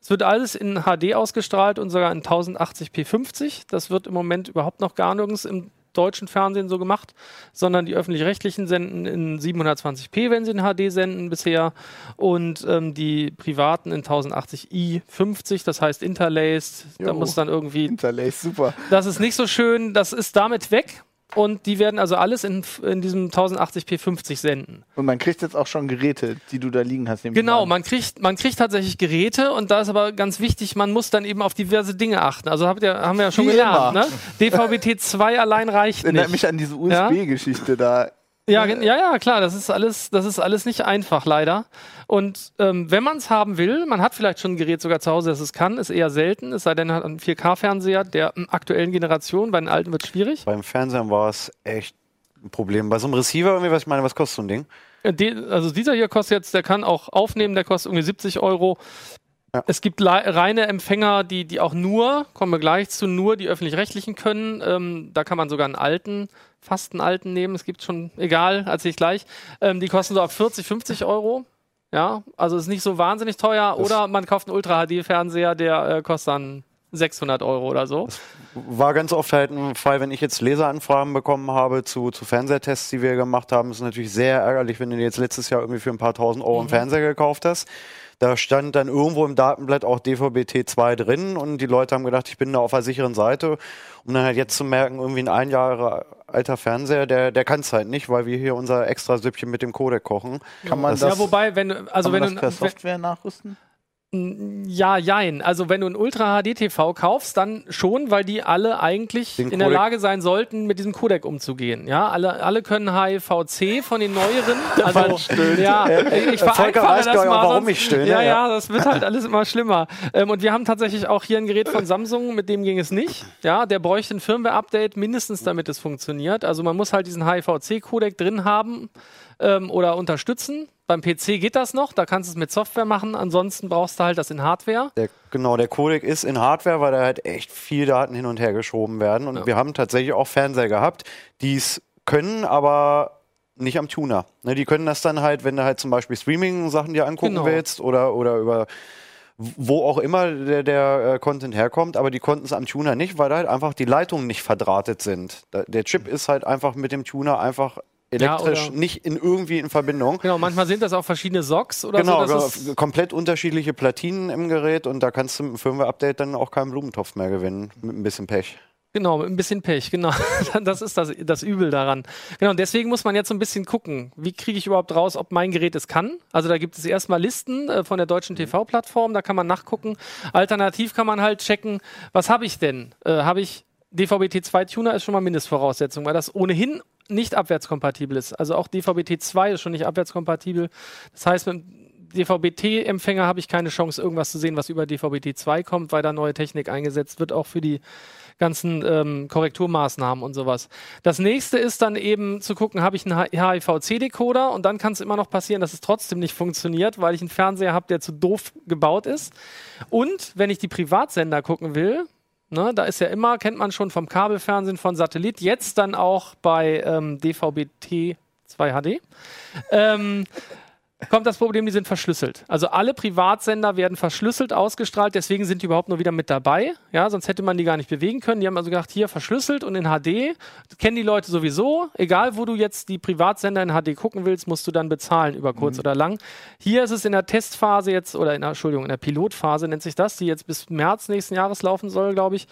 Speaker 4: Es wird alles in HD ausgestrahlt und sogar in 1080p 50. Das wird im Moment überhaupt noch gar nirgends im deutschen Fernsehen so gemacht, sondern die öffentlich-rechtlichen senden in 720p, wenn sie in HD senden bisher und ähm, die privaten in 1080i 50, das heißt interlaced. Da
Speaker 1: Jo.
Speaker 4: muss dann irgendwie
Speaker 1: Interlace, super.
Speaker 4: das ist nicht so schön, das ist damit weg. Und die werden also alles in, in diesem 1080p 50 senden.
Speaker 1: Und man kriegt jetzt auch schon Geräte, die du da liegen hast.
Speaker 4: Genau,
Speaker 1: an.
Speaker 4: man kriegt, man kriegt tatsächlich Geräte und da ist aber ganz wichtig, man muss dann eben auf diverse Dinge achten. Also habt ihr, haben wir ja schon
Speaker 1: Wie
Speaker 4: gelernt,
Speaker 1: immer.
Speaker 4: ne? DVB-T2 allein reicht
Speaker 1: Erinnert
Speaker 4: nicht.
Speaker 1: mich an diese USB-Geschichte da.
Speaker 4: Ja, gen- ja, ja, klar, das ist alles, das ist alles nicht einfach, leider. Und ähm, wenn man es haben will, man hat vielleicht schon ein Gerät sogar zu Hause, das es kann, ist eher selten, es sei denn, man hat einen 4K-Fernseher der aktuellen Generation, bei den alten wird es schwierig.
Speaker 5: Beim Fernsehen war es echt ein Problem. Bei so einem Receiver, irgendwie, was ich meine, was kostet so ein Ding?
Speaker 4: Äh, die- Also dieser hier kostet jetzt, der kann auch aufnehmen, der kostet irgendwie 70 Euro.
Speaker 5: Ja.
Speaker 4: Es gibt reine Empfänger, die, die auch nur, kommen wir gleich zu, nur die öffentlich-rechtlichen können. Ähm, da kann man sogar einen alten, fast einen alten nehmen. Es gibt schon, egal, erzähle ich gleich. Ähm, die kosten so ab 40, 50 Euro. Ja, also ist nicht so wahnsinnig teuer. Oder man kauft einen Ultra-HD-Fernseher, der äh, kostet dann 600 Euro oder so.
Speaker 5: War ganz oft halt ein Fall, wenn ich jetzt Leseranfragen bekommen habe zu, zu Fernsehtests, die wir gemacht haben, ist natürlich sehr ärgerlich, wenn du jetzt letztes Jahr irgendwie für ein paar tausend Euro einen Fernseher gekauft hast. Da stand dann irgendwo im Datenblatt auch DVB-T2 drin und die Leute haben gedacht, ich bin da auf der sicheren Seite. Um dann halt jetzt zu merken, irgendwie ein ein Jahre alter Fernseher, der, der kann es halt nicht, weil wir hier unser extra Süppchen mit dem Codec kochen.
Speaker 1: Kann man
Speaker 5: Das-
Speaker 1: das,
Speaker 4: ja, wobei, wenn also
Speaker 1: kann man
Speaker 4: wenn
Speaker 1: das per
Speaker 4: du wenn-
Speaker 1: Software nachrüsten?
Speaker 4: Ja, jein. Also wenn du ein Ultra HD TV kaufst, dann schon, weil die alle eigentlich
Speaker 5: Den
Speaker 4: in der
Speaker 5: Codec-
Speaker 4: Lage sein sollten, mit diesem Codec umzugehen. Ja, alle, alle können HIVC von den neueren. *laughs* Also ja, ich vereinfache
Speaker 5: weiß
Speaker 4: das mal,
Speaker 5: warum
Speaker 4: sonst-
Speaker 5: ich stöhne,
Speaker 4: Ja,
Speaker 5: ja.
Speaker 4: ja, das wird halt alles immer schlimmer. Ähm, und wir haben tatsächlich auch hier ein Gerät von Samsung, mit dem ging es nicht. Ja, der bräuchte ein Firmware-Update mindestens, damit es funktioniert. Also man muss halt diesen HIVC-Codec drin haben ähm, oder unterstützen. Beim PC geht das noch, da kannst du es mit Software machen. Ansonsten brauchst du halt das in Hardware.
Speaker 5: Der, genau, der Codec ist in Hardware, weil da halt echt viel Daten hin und her geschoben werden. Und
Speaker 4: Ja.
Speaker 5: wir haben tatsächlich auch Fernseher gehabt, die es können, aber nicht am Tuner. Ne, die können das dann halt, wenn du halt zum Beispiel Streaming-Sachen dir angucken
Speaker 4: Genau.
Speaker 5: willst oder, oder über wo auch immer der, der äh, Content herkommt, aber die konnten es am Tuner nicht, weil da halt einfach die Leitungen nicht verdrahtet sind. Da, der Chip ist halt einfach mit dem Tuner einfach elektrisch
Speaker 4: oder-
Speaker 5: nicht in irgendwie in Verbindung.
Speaker 4: Genau, manchmal sind das auch verschiedene Socks oder
Speaker 5: Genau,
Speaker 4: so.
Speaker 5: genau, komplett unterschiedliche Platinen im Gerät und da kannst du mit dem Firmware-Update dann auch keinen Blumentopf mehr gewinnen, mit ein bisschen Pech.
Speaker 4: genau, mit ein bisschen Pech, genau. *laughs* Das ist das, das Übel daran. Genau, und deswegen muss man jetzt so ein bisschen gucken, wie kriege ich überhaupt raus, ob mein Gerät es kann. Also da gibt es erstmal Listen äh, von der deutschen TV-Plattform, da kann man nachgucken. Alternativ kann man halt checken, was habe ich denn? Äh, habe ich DVB-T2-Tuner ist schon mal Mindestvoraussetzung, weil das ohnehin nicht abwärtskompatibel ist. Also auch DVB-T2 ist schon nicht abwärtskompatibel. Das heißt, mit DVB-T-Empfänger habe ich keine Chance, irgendwas zu sehen, was über DVB-T2 kommt, weil da neue Technik eingesetzt wird, auch für die ganzen ähm, Korrekturmaßnahmen und sowas. Das nächste ist dann eben zu gucken, habe ich einen HIVC-Decoder und dann kann es immer noch passieren, dass es trotzdem nicht funktioniert, weil ich einen Fernseher habe, der zu doof gebaut ist. Und wenn ich die Privatsender gucken will, Ne, da ist ja immer, kennt man schon vom Kabelfernsehen, von Satellit, jetzt dann auch bei ähm, DVB-T 2 HD. Ähm, kommt das Problem, die sind verschlüsselt. Also alle Privatsender werden verschlüsselt ausgestrahlt, deswegen sind die überhaupt nur wieder mit dabei. Ja, sonst hätte man die gar nicht bewegen können. Die haben also gedacht, hier verschlüsselt und in HD. Das kennen die Leute sowieso. Egal, wo du jetzt die Privatsender in HD gucken willst, musst du dann bezahlen über kurz oder lang. Hier ist es in der Testphase jetzt, oder in der, Entschuldigung, in der Pilotphase nennt sich das, die jetzt bis März nächsten Jahres laufen soll, glaube ich.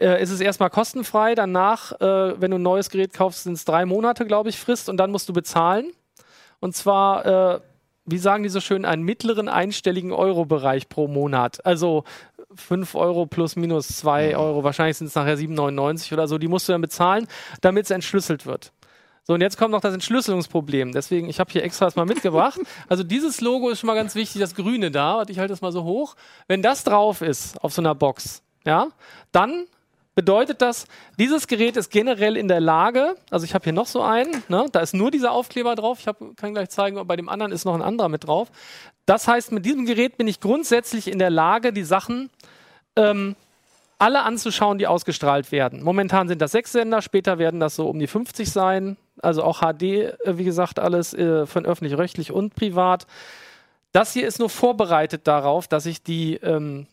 Speaker 4: Äh, ist es erstmal kostenfrei. Danach, äh, wenn du ein neues Gerät kaufst, sind es drei Monate, glaube ich, Frist und dann musst du bezahlen. Und zwar, äh, wie sagen die so schön, einen mittleren einstelligen Euro-Bereich pro Monat. Also 5 Euro plus minus 2 Euro, wahrscheinlich sind es nachher 7,99 oder so, die musst du dann bezahlen, damit es entschlüsselt wird. So, und jetzt kommt noch das Entschlüsselungsproblem. Deswegen, ich habe hier extra das mal mitgebracht. *laughs* Also dieses Logo ist schon mal ganz wichtig, das Grüne da. Und ich halte das mal so hoch. Wenn das drauf ist auf so einer Box, ja, dann bedeutet das, dieses Gerät ist generell in der Lage, also ich habe hier noch so einen, ne, da ist nur dieser Aufkleber drauf, ich hab, kann gleich zeigen, bei dem anderen ist noch ein anderer mit drauf. Das heißt, mit diesem Gerät bin ich grundsätzlich in der Lage, die Sachen ähm, alle anzuschauen, die ausgestrahlt werden. Momentan sind das sechs Sender, später werden das so um die 50 sein. Also auch HD, äh, wie gesagt, alles äh, von öffentlich-rechtlich und privat. Das hier ist nur vorbereitet darauf, dass ich die ähm,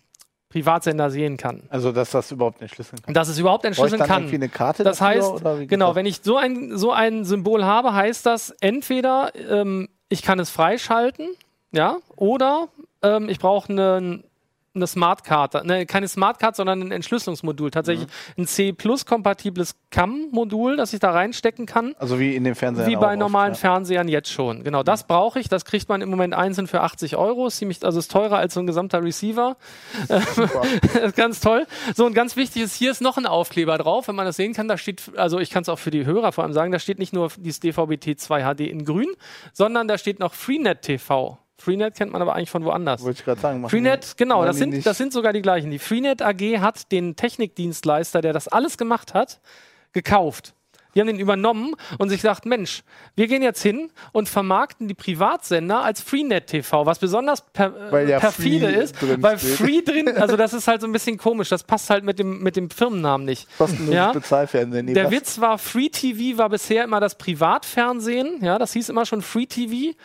Speaker 4: Privatsender sehen kann.
Speaker 1: Also, dass das überhaupt entschlüsseln kann.
Speaker 4: Dass es überhaupt entschlüsseln
Speaker 1: dann
Speaker 4: kann.
Speaker 1: eine Karte
Speaker 4: Das
Speaker 1: dafür,
Speaker 4: heißt, genau,
Speaker 1: das?
Speaker 4: wenn ich so ein, so ein Symbol habe, heißt das entweder ähm, ich kann es freischalten, ja, oder ähm, ich brauche eine, eine Smartcard, ne, keine Smartcard, sondern ein Entschlüsselungsmodul. Tatsächlich
Speaker 1: Mhm.
Speaker 4: ein C-Plus-kompatibles CAM-Modul, das ich da reinstecken kann.
Speaker 1: Also wie in dem Fernseher.
Speaker 4: Wie bei normalen
Speaker 1: oft, ja.
Speaker 4: Fernsehern jetzt schon. Genau, das brauche ich. Das kriegt man im Moment einzeln für 80 Euro. Ist ziemlich, also ist teurer als so ein gesamter Receiver. *laughs* Das ist *laughs* ganz toll. So, und ganz wichtig ist, hier ist noch ein Aufkleber drauf. Wenn man das sehen kann, da steht, also ich kann es auch für die Hörer vor allem sagen, da steht nicht nur dieses DVB-T 2 HD in grün, sondern da steht noch Freenet TV. Freenet kennt man aber eigentlich von woanders.
Speaker 1: Wollte ich gerade sagen.
Speaker 4: Freenet,
Speaker 1: die-
Speaker 4: genau, das sind,
Speaker 1: nicht-
Speaker 4: das sind sogar die gleichen. Die Freenet AG hat den Technikdienstleister, der das alles gemacht hat, gekauft. Die haben den übernommen und sich gedacht, Mensch, wir gehen jetzt hin und vermarkten die Privatsender als Freenet TV, was besonders per,
Speaker 1: Weil ja
Speaker 4: perfide ist, weil
Speaker 1: steht.
Speaker 4: Free drin, *laughs* also das ist halt so ein bisschen komisch, das passt halt mit dem, mit dem Firmennamen nicht.
Speaker 1: Kostenloses
Speaker 4: Ja?
Speaker 1: Bezahlfernsehen. Nee,
Speaker 4: Der
Speaker 1: was-
Speaker 4: Witz war, Free TV war bisher immer das Privatfernsehen. Ja, das hieß immer schon Free TV,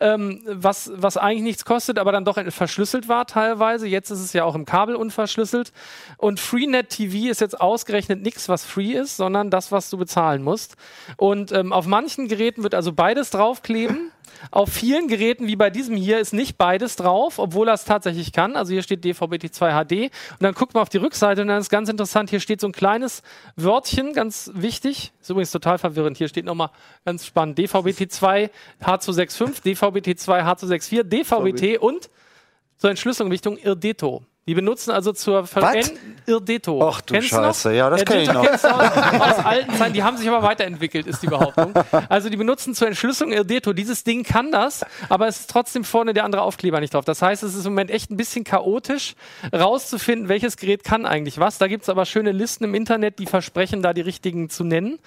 Speaker 4: ähm, was, was eigentlich nichts kostet, aber dann doch verschlüsselt war teilweise. Jetzt ist es ja auch im Kabel unverschlüsselt. Und Freenet TV ist jetzt ausgerechnet nichts, was free ist, sondern das, was du bezahlen musst. Und ähm, auf manchen Geräten wird also beides draufkleben. *laughs* Auf vielen Geräten, wie bei diesem hier, ist nicht beides drauf, obwohl er es tatsächlich kann. Also hier steht DVB-T2 HD. Und dann guckt man auf die Rückseite und dann ist ganz interessant, hier steht so ein kleines Wörtchen, ganz wichtig. Ist übrigens total verwirrend. Hier steht nochmal ganz spannend. DVB-T2 H265, DVB-T2 H264, DVB-T und zur Entschlüsselung Richtung Irdeto. Die benutzen also zur
Speaker 5: Was?
Speaker 4: Irdeto.
Speaker 5: Ach du
Speaker 4: Kennst noch?
Speaker 5: Scheiße, ja, das kenn ich
Speaker 4: Irdeto
Speaker 5: noch.
Speaker 4: aus, *laughs* aus alten Zeiten. Die haben sich aber weiterentwickelt, ist die Behauptung. Also die benutzen zur Entschlüsselung Irdeto. Dieses Ding kann das, aber es ist trotzdem vorne der andere Aufkleber nicht drauf. Das heißt, es ist im Moment echt ein bisschen chaotisch, rauszufinden, welches Gerät kann eigentlich was. Da gibt es aber schöne Listen im Internet, die versprechen, da die richtigen zu nennen.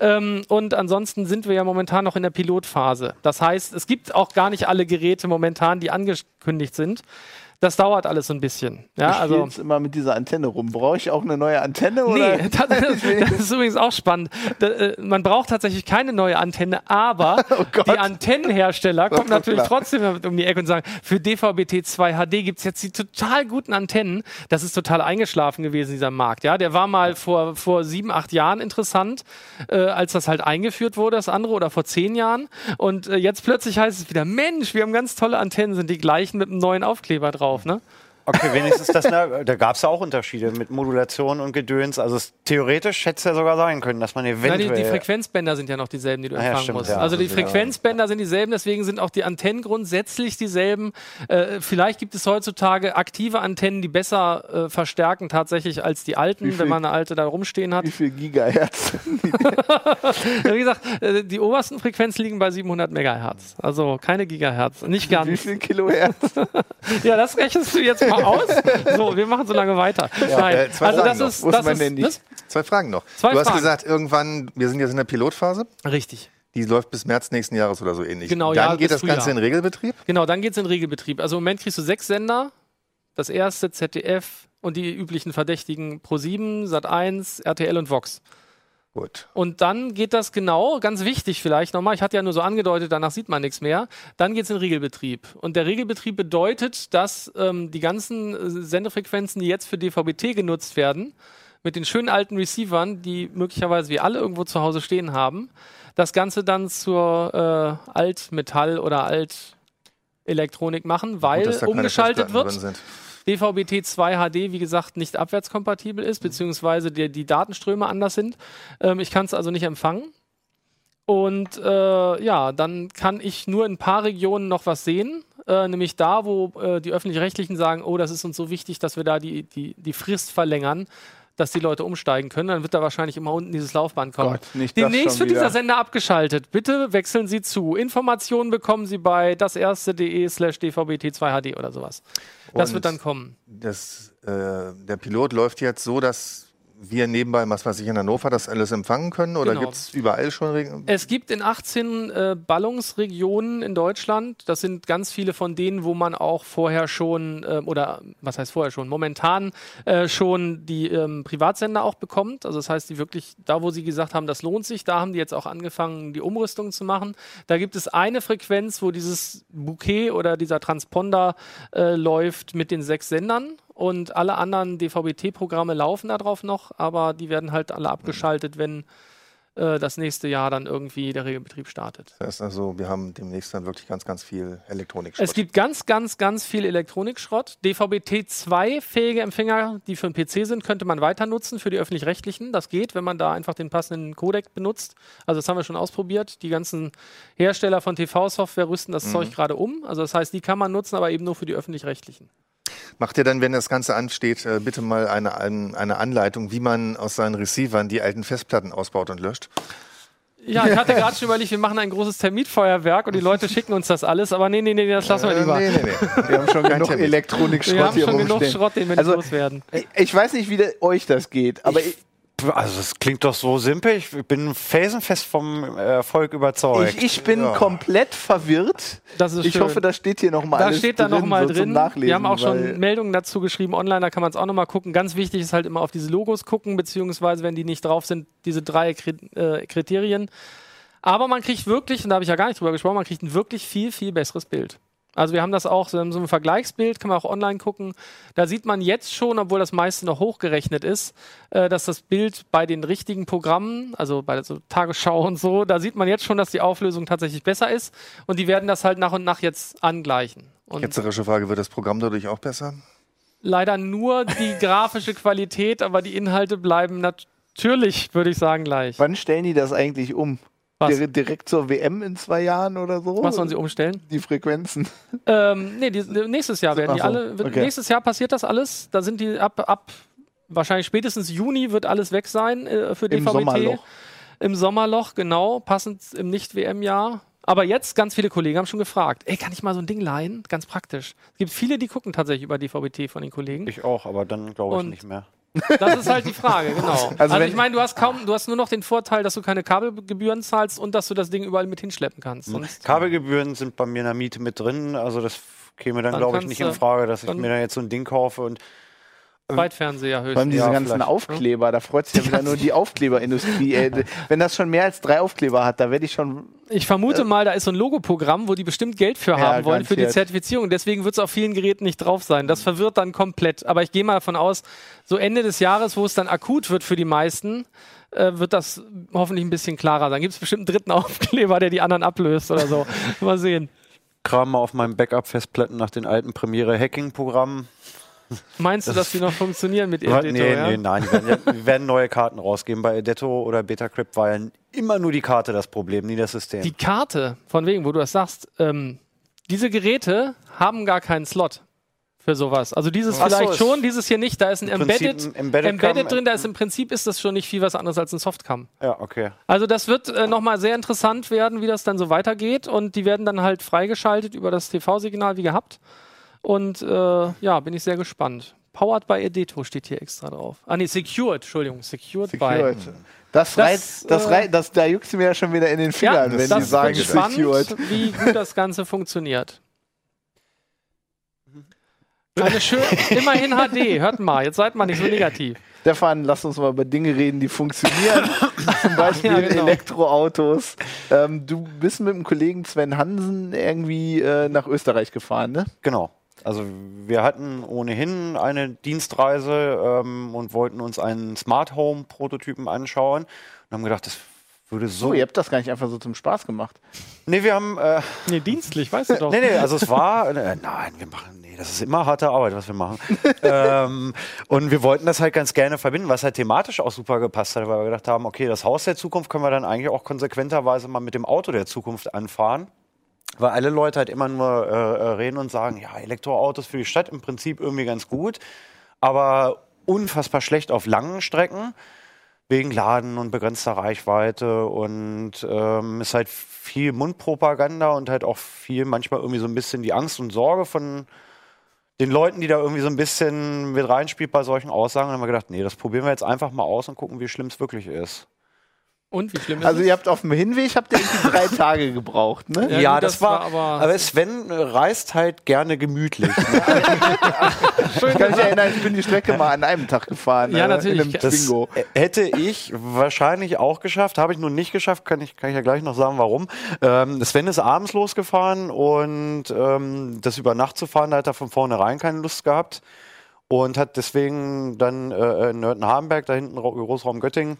Speaker 4: Ähm, und ansonsten sind wir ja momentan noch in der Pilotphase. Das heißt, es gibt auch gar nicht alle Geräte momentan, die angekündigt sind. Das dauert alles so ein bisschen. Ja,
Speaker 1: Ich
Speaker 4: also.
Speaker 1: jetzt immer mit dieser Antenne rum. Brauche ich auch eine neue Antenne? Oder?
Speaker 4: Nee, *laughs* das, das ist übrigens auch spannend. Da, äh, man braucht tatsächlich keine neue Antenne, aber *laughs*
Speaker 1: Oh
Speaker 4: die Antennenhersteller kommen *laughs* natürlich
Speaker 1: klar.
Speaker 4: trotzdem um die Ecke und sagen, für DVB-T2 HD gibt es jetzt die total guten Antennen. Das ist total eingeschlafen gewesen, dieser Markt. Ja, der war mal vor, vor sieben, acht Jahren interessant, äh, als das halt eingeführt wurde, das andere, oder vor zehn Jahren. Und äh, jetzt plötzlich heißt es wieder, Mensch, wir haben ganz tolle Antennen, sind die gleichen mit einem neuen Aufkleber drauf. Ne?
Speaker 5: Okay, wenigstens das, ne, da gab es ja auch Unterschiede mit Modulation und Gedöns. Also es, theoretisch hätte es ja sogar sein können, dass man
Speaker 4: Ja,
Speaker 5: eventuell...
Speaker 4: die, die Frequenzbänder sind ja noch dieselben, die du
Speaker 5: Ah ja,
Speaker 4: empfangen
Speaker 5: stimmt,
Speaker 4: musst.
Speaker 5: ja.
Speaker 4: also die
Speaker 5: Also, ja.
Speaker 4: Frequenzbänder sind dieselben, deswegen sind auch die Antennen grundsätzlich dieselben. Äh, vielleicht gibt es heutzutage aktive Antennen, die besser äh, verstärken tatsächlich als die alten,
Speaker 1: viel-
Speaker 4: wenn man eine alte da rumstehen hat.
Speaker 1: Wie viel Gigahertz? *laughs*
Speaker 4: Wie gesagt, äh, die obersten Frequenzen liegen bei 700 Megahertz. Also keine Gigahertz. Nicht
Speaker 1: Wie
Speaker 4: ganz.
Speaker 1: viel Kilohertz? *laughs*
Speaker 4: Ja, das rechnest du jetzt mal *laughs* *laughs* aus. So, wir machen so lange weiter. Nein,
Speaker 2: äh, zwei
Speaker 4: also
Speaker 2: Fragen
Speaker 4: das
Speaker 2: noch.
Speaker 4: ist, das
Speaker 1: mein
Speaker 4: ist, das?
Speaker 2: Zwei Fragen noch.
Speaker 4: Zwei
Speaker 2: du hast
Speaker 4: Fragen.
Speaker 2: gesagt, irgendwann, wir sind jetzt in der Pilotphase.
Speaker 4: Richtig.
Speaker 2: Die läuft bis März nächsten Jahres oder so ähnlich.
Speaker 4: Genau,
Speaker 2: Dann
Speaker 4: ja,
Speaker 2: geht das Ganze
Speaker 4: Frühjahr.
Speaker 2: in Regelbetrieb.
Speaker 4: Genau, dann geht's in Regelbetrieb. Also im Moment kriegst du sechs Sender. Das erste ZDF und die üblichen Verdächtigen Pro7, Sat1, RTL und Vox.
Speaker 2: Gut.
Speaker 4: Und dann geht das genau, ganz wichtig vielleicht nochmal, ich hatte ja nur so angedeutet, danach sieht man nichts mehr, dann geht's in Regelbetrieb. Und der Regelbetrieb bedeutet, dass ähm, die ganzen äh, Sendefrequenzen, die jetzt für DVB-T genutzt werden, mit den schönen alten Receivern, die möglicherweise wir alle irgendwo zu Hause stehen haben, das Ganze dann zur äh, Altmetall- oder Altelektronik machen, weil
Speaker 2: Gut,
Speaker 4: umgeschaltet wird.
Speaker 2: Drin sind.
Speaker 4: DVB-T2 HD, wie gesagt, nicht abwärtskompatibel ist, beziehungsweise die, die Datenströme anders sind. Ähm, ich kann es also nicht empfangen. Und äh, ja, dann kann ich nur in ein paar Regionen noch was sehen. Äh, nämlich da, wo äh, die Öffentlich-Rechtlichen sagen, oh, das ist uns so wichtig, dass wir da die, die, die Frist verlängern, dass die Leute umsteigen können. Dann wird da wahrscheinlich immer unten dieses Laufband kommen.
Speaker 1: Gott,
Speaker 4: Demnächst wird dieser. Sender abgeschaltet. Bitte wechseln Sie zu. Informationen bekommen Sie bei daserste.de slash dvbt2hd oder sowas. Das
Speaker 2: Und
Speaker 4: wird dann kommen.
Speaker 2: Das, äh, der Pilot läuft jetzt so, dass wir nebenbei, was weiß ich, in Hannover das alles empfangen können? Oder
Speaker 4: Genau.
Speaker 2: gibt es überall schon Regeln?
Speaker 4: Es gibt in 18 äh, Ballungsregionen in Deutschland, das sind ganz viele von denen, wo man auch vorher schon, ähm, oder was heißt vorher schon, momentan äh, schon die ähm, Privatsender auch bekommt. Also das heißt, die wirklich, da wo sie gesagt haben, das lohnt sich, da haben die jetzt auch angefangen, die Umrüstung zu machen. Da gibt es eine Frequenz, wo dieses Bouquet oder dieser Transponder äh, läuft mit den sechs Sendern. Und alle anderen DVB-T-Programme laufen darauf noch, aber die werden halt alle abgeschaltet, wenn äh, das nächste Jahr dann irgendwie der Regelbetrieb startet.
Speaker 2: Das heißt also, wir haben demnächst dann wirklich ganz, ganz viel Elektronik.
Speaker 4: Es gibt ganz, ganz, ganz viel Elektronikschrott. DVB-T2-fähige Empfänger, die für den PC sind, könnte man weiter nutzen für die öffentlich-rechtlichen. Das geht, wenn man da einfach den passenden Codec benutzt. Also das haben wir schon ausprobiert. Die ganzen Hersteller von TV-Software rüsten das Zeug gerade um. Also das heißt, die kann man nutzen, aber eben nur für die öffentlich-rechtlichen.
Speaker 2: Macht ihr dann, wenn das Ganze ansteht, äh, bitte mal eine, ein- eine Anleitung, wie man aus seinen Receivern die alten Festplatten ausbaut und löscht?
Speaker 4: Ja, ich hatte gerade schon überlegt, wir machen ein großes Termitfeuerwerk und die Leute schicken uns das alles, aber nee, nee, nee, das lassen wir
Speaker 2: Äh,
Speaker 4: lieber.
Speaker 2: nee, nee, nee.
Speaker 1: Wir haben schon *laughs* genug. Elektronikschrott
Speaker 4: Wir haben
Speaker 1: hier
Speaker 4: schon genug. Schrott, den wir
Speaker 1: Also,
Speaker 4: nicht loswerden.
Speaker 1: Ich- Ich weiß nicht, wie de- euch das geht, aber ich,
Speaker 5: Also es klingt doch so simpel. Ich bin felsenfest vom Erfolg überzeugt.
Speaker 1: Ich, ich bin komplett verwirrt.
Speaker 4: Das ist
Speaker 1: ich
Speaker 4: schön.
Speaker 1: hoffe, da steht hier nochmal
Speaker 4: Da
Speaker 1: alles
Speaker 4: steht da
Speaker 1: drin,
Speaker 4: nochmal
Speaker 1: so zum
Speaker 4: drin. Wir haben auch schon Meldungen dazu geschrieben online, da kann man es auch nochmal gucken. Ganz wichtig ist halt immer auf diese Logos gucken, beziehungsweise wenn die nicht drauf sind, diese drei äh, Kriterien. Aber man kriegt wirklich, und da habe ich ja gar nicht drüber gesprochen, man kriegt ein wirklich viel, viel besseres Bild. Also wir haben das auch, so so ein Vergleichsbild, kann man auch online gucken. Da sieht man jetzt schon, obwohl das meiste noch hochgerechnet ist, äh, dass das Bild bei den richtigen Programmen, also bei der so Tagesschau und so, da sieht man jetzt schon, dass die Auflösung tatsächlich besser ist. Und die werden das halt nach und nach jetzt angleichen. Und
Speaker 2: Ketzerische Frage, wird das Programm dadurch auch besser?
Speaker 4: leider nur die grafische Qualität, aber die Inhalte bleiben natürlich, würde ich sagen, gleich.
Speaker 1: Wann stellen die das eigentlich um?
Speaker 4: Was?
Speaker 1: Dire- Direkt zur WM in zwei Jahren oder so?
Speaker 4: Was sollen sie umstellen?
Speaker 1: Die Frequenzen.
Speaker 4: Ähm, nee, die, nächstes Jahr werden die
Speaker 1: so,
Speaker 4: alle.
Speaker 1: okay.
Speaker 4: Nächstes Jahr passiert das alles. Da sind die ab, ab wahrscheinlich spätestens Juni wird alles weg sein äh, für
Speaker 1: Im
Speaker 4: DVB-T.
Speaker 1: Sommerloch.
Speaker 4: Im Sommerloch, genau, passend im Nicht-WM-Jahr. Aber jetzt, ganz viele Kollegen haben schon gefragt, ey, kann ich mal so ein Ding leihen? Ganz praktisch. Es gibt viele, die gucken tatsächlich über DVB-T von den Kollegen.
Speaker 5: Ich auch, aber dann glaube ich
Speaker 4: Und-
Speaker 5: nicht mehr.
Speaker 4: Das ist halt die Frage, genau. Also,
Speaker 1: wenn-
Speaker 4: ich meine, du hast kaum, du hast nur noch den Vorteil, dass du keine Kabelgebühren zahlst und dass du das Ding überall mit hinschleppen kannst. Sonst
Speaker 5: Kabelgebühren sind bei mir in der Miete mit drin, also das käme dann,
Speaker 4: Dann
Speaker 5: glaube ich, nicht in Frage, dass ich mir dann jetzt so ein Ding kaufe und
Speaker 4: Weitfernseher
Speaker 1: Vor allem
Speaker 4: höchstens.
Speaker 1: diese
Speaker 5: Ja,
Speaker 1: ganzen
Speaker 5: vielleicht.
Speaker 1: Aufkleber, da freut sich ja wieder nur die Aufkleberindustrie. Ey. *laughs* Wenn das schon mehr als drei Aufkleber hat, da werde ich schon.
Speaker 4: Ich vermute mal, da ist so ein Logoprogramm, wo die bestimmt Geld für
Speaker 1: Ja,
Speaker 4: haben wollen für die. Zertifizierung. Deswegen wird es auf vielen Geräten nicht drauf sein. Das verwirrt dann komplett. Aber ich gehe mal davon aus, so Ende des Jahres, wo es dann akut wird für die meisten, äh, wird das hoffentlich ein bisschen klarer sein. Gibt es bestimmt einen dritten *laughs* Aufkleber, der die anderen ablöst oder so. mal sehen.
Speaker 5: kram mal auf meinem Backup-Festplatten nach den alten Premiere-Hacking-Programmen.
Speaker 4: Meinst du, dass die noch funktionieren mit
Speaker 5: Nee,
Speaker 4: Editor?
Speaker 5: nee,
Speaker 4: ja?
Speaker 5: nein, die werden, ja, die werden neue Karten rausgeben. Bei Edetto oder Betacrypt war ja immer nur die Karte das Problem, nie das System.
Speaker 4: Die Karte, von wegen, wo du das sagst, ähm, diese Geräte haben gar keinen Slot für sowas. Also dieses
Speaker 5: Ach so,
Speaker 4: vielleicht
Speaker 5: ist
Speaker 4: schon, dieses hier nicht. Da ist ein Embedded,
Speaker 5: ein Embedded
Speaker 4: Embedded drin, da ist im Prinzip ist das schon nicht viel was anderes als ein Softcam.
Speaker 5: ja, okay.
Speaker 4: Also das wird äh, nochmal sehr interessant werden, wie das dann so weitergeht. Und die werden dann halt freigeschaltet über das TV-Signal wie gehabt. Und äh, ja, bin ich sehr gespannt. Powered by Edeto steht hier extra drauf. Ah nee, Secured, Entschuldigung, Secured,
Speaker 1: Secured.
Speaker 4: by.
Speaker 1: Das,
Speaker 4: Das,
Speaker 1: reizt, das,
Speaker 4: äh,
Speaker 1: das, da juckt mir ja schon wieder in den Fingern, wenn
Speaker 4: das
Speaker 1: die sagen
Speaker 4: spannend,
Speaker 1: Secured.
Speaker 4: wie gut das Ganze funktioniert. *laughs* Eine schön, immerhin HD, hört mal, jetzt seid mal nicht so negativ.
Speaker 1: Stefan, lass uns mal über Dinge reden, die funktionieren. *laughs* Zum Beispiel
Speaker 4: Ja, genau.
Speaker 1: Elektroautos. Ähm, du bist mit dem Kollegen Sven Hansen irgendwie äh, nach Österreich gefahren, ne?
Speaker 5: Genau. Also wir hatten ohnehin eine Dienstreise ähm, und wollten uns einen Smart Home Prototypen anschauen und haben gedacht, das würde so.
Speaker 1: So, ihr habt das gar nicht einfach so zum Spaß gemacht.
Speaker 5: nee, wir haben äh,
Speaker 4: Nee, dienstlich, weißt du doch.
Speaker 5: Nee, nee, also es war, äh, nein, wir machen, nee, das ist immer harte Arbeit, was wir machen. *laughs* ähm, und wir wollten das halt ganz gerne verbinden, was halt thematisch auch super gepasst hat, weil wir gedacht haben, okay, das Haus der Zukunft können wir dann eigentlich auch konsequenterweise mal mit dem Auto der Zukunft anfahren. Weil alle Leute halt immer nur äh, äh, reden und sagen, ja, Elektroautos für die Stadt im Prinzip irgendwie ganz gut, aber unfassbar schlecht auf langen Strecken wegen Laden und begrenzter Reichweite und ähm, ist halt viel Mundpropaganda und halt auch viel manchmal irgendwie so ein bisschen die Angst und Sorge von den Leuten, die da irgendwie so ein bisschen mit reinspielt bei solchen Aussagen. Und haben wir gedacht, nee, das probieren wir jetzt einfach mal aus und gucken, wie schlimm es wirklich ist.
Speaker 4: Und wie schlimm ist
Speaker 1: Also
Speaker 4: es?
Speaker 1: ihr habt auf dem Hinweg habt ihr irgendwie drei *laughs* Tage gebraucht, ne?
Speaker 4: Ja, gut, das war aber-
Speaker 5: Aber Sven äh, reist halt gerne gemütlich. Ne? *laughs*
Speaker 1: Ich kann mich erinnern, ich bin die Strecke mal an einem Tag gefahren.
Speaker 4: Ja,
Speaker 1: äh,
Speaker 4: natürlich.
Speaker 1: In einem
Speaker 5: Das
Speaker 1: Bingo.
Speaker 5: äh, hätte ich wahrscheinlich auch geschafft, habe ich nun nicht geschafft, kann ich, kann ich ja gleich noch sagen, warum. Ähm, Sven ist abends losgefahren und ähm, das über Nacht zu fahren, da hat er von vornherein keine Lust gehabt und hat deswegen dann äh, in Nörten-Hardenberg, da hinten Ra- Großraum Göttingen,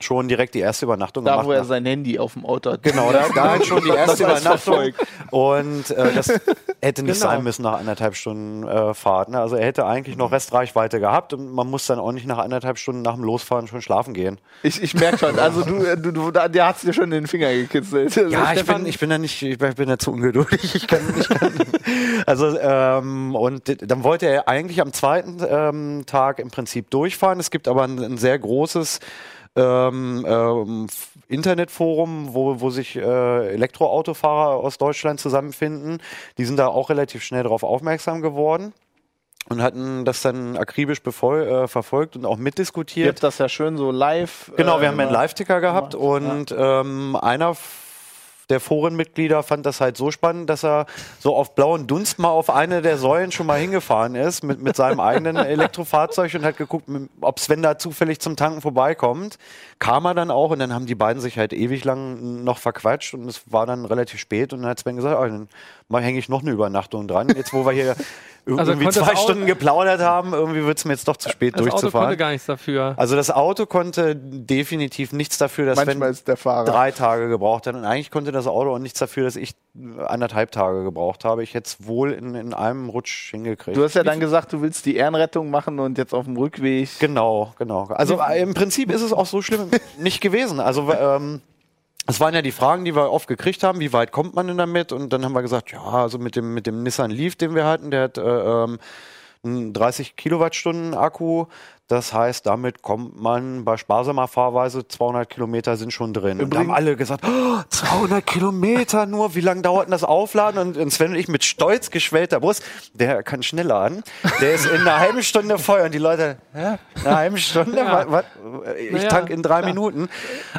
Speaker 5: schon direkt die erste Übernachtung
Speaker 1: Da,
Speaker 5: gemacht.
Speaker 1: wo er
Speaker 5: nach-
Speaker 1: sein Handy auf dem Auto hat.
Speaker 5: Genau, da, da halt schon die *laughs* erste Übernachtung. Und äh, das *laughs* hätte nicht
Speaker 4: Genau.
Speaker 5: sein müssen nach anderthalb Stunden äh, Fahrt. Ne? Also er hätte eigentlich noch Restreichweite gehabt und man muss dann auch nicht nach anderthalb Stunden nach dem Losfahren schon schlafen gehen.
Speaker 1: Ich, ich merke schon, also du, äh, du, du da, der hat's dir schon in den Finger gekitzelt.
Speaker 5: Ja, ich
Speaker 4: Stefan-
Speaker 5: bin, ich bin da nicht, ich bin, ich da zu ungeduldig. Ich kann, ich kann, *laughs* also ähm, und dann wollte er eigentlich am zweiten ähm, Tag im Prinzip durchfahren. Es gibt aber ein, ein sehr großes ähm, ähm, Internetforum, wo, wo sich äh, Elektroautofahrer aus Deutschland zusammenfinden. Die sind da auch relativ schnell darauf aufmerksam geworden. und hatten das dann akribisch befol äh, verfolgt und auch
Speaker 1: Ihr
Speaker 5: mitdiskutiert.
Speaker 1: habt das ja schön so live.
Speaker 5: Genau,
Speaker 1: äh,
Speaker 5: wir haben einen Live-Ticker gehabt und ähm, einer der Forenmitglieder fand das halt so spannend, dass er so auf blauen Dunst mal auf eine der Säulen schon mal hingefahren ist mit, mit seinem eigenen *laughs* Elektrofahrzeug und hat geguckt, ob Sven da zufällig zum Tanken vorbeikommt. Kam er dann auch und dann haben die beiden sich halt ewig lang noch verquatscht und es war dann relativ spät und dann hat Sven gesagt, oh, dann hänge ich noch eine Übernachtung dran. Jetzt, wo wir hier *laughs*
Speaker 4: Also
Speaker 5: irgendwie
Speaker 4: das
Speaker 5: zwei
Speaker 4: Auto-
Speaker 5: Stunden geplaudert haben, irgendwie wird es mir jetzt doch zu spät
Speaker 4: Das Auto
Speaker 5: durchzufahren.
Speaker 4: konnte gar nichts dafür.
Speaker 5: Also das Auto konnte definitiv nichts dafür, dass
Speaker 1: Manchmal
Speaker 5: wenn
Speaker 1: ist der Fahrer.
Speaker 5: drei Tage gebraucht hat. Und eigentlich konnte das Auto auch nichts dafür, dass ich anderthalb Tage gebraucht habe. Ich hätte es wohl in, in einem Rutsch hingekriegt.
Speaker 1: Du hast ja dann gesagt, du willst die Ehrenrettung machen und jetzt auf dem Rückweg.
Speaker 5: Genau, genau. Also äh, im Prinzip ist es auch so schlimm *laughs* nicht gewesen. Also ähm, es waren ja die Fragen, die wir oft gekriegt haben, wie weit kommt man denn damit? Und dann haben wir gesagt, ja, also mit dem, mit dem Nissan Leaf, den wir hatten, der hat äh, ähm, einen 30 Kilowattstunden Akku. Das heißt, damit kommt man bei sparsamer Fahrweise 200 Kilometer sind schon drin. Und da haben alle gesagt, oh, 200 Kilometer nur, wie lange dauert denn das Aufladen? Und, und Sven und ich mit stolz geschwellter Brust, der kann schneller an. Der ist in einer *laughs* halben Stunde voll. Und die Leute, hä? Eine halbe Stunde?
Speaker 4: Ja.
Speaker 5: Was, was? Ich
Speaker 4: Naja,
Speaker 5: tank in drei
Speaker 4: klar.
Speaker 5: Minuten.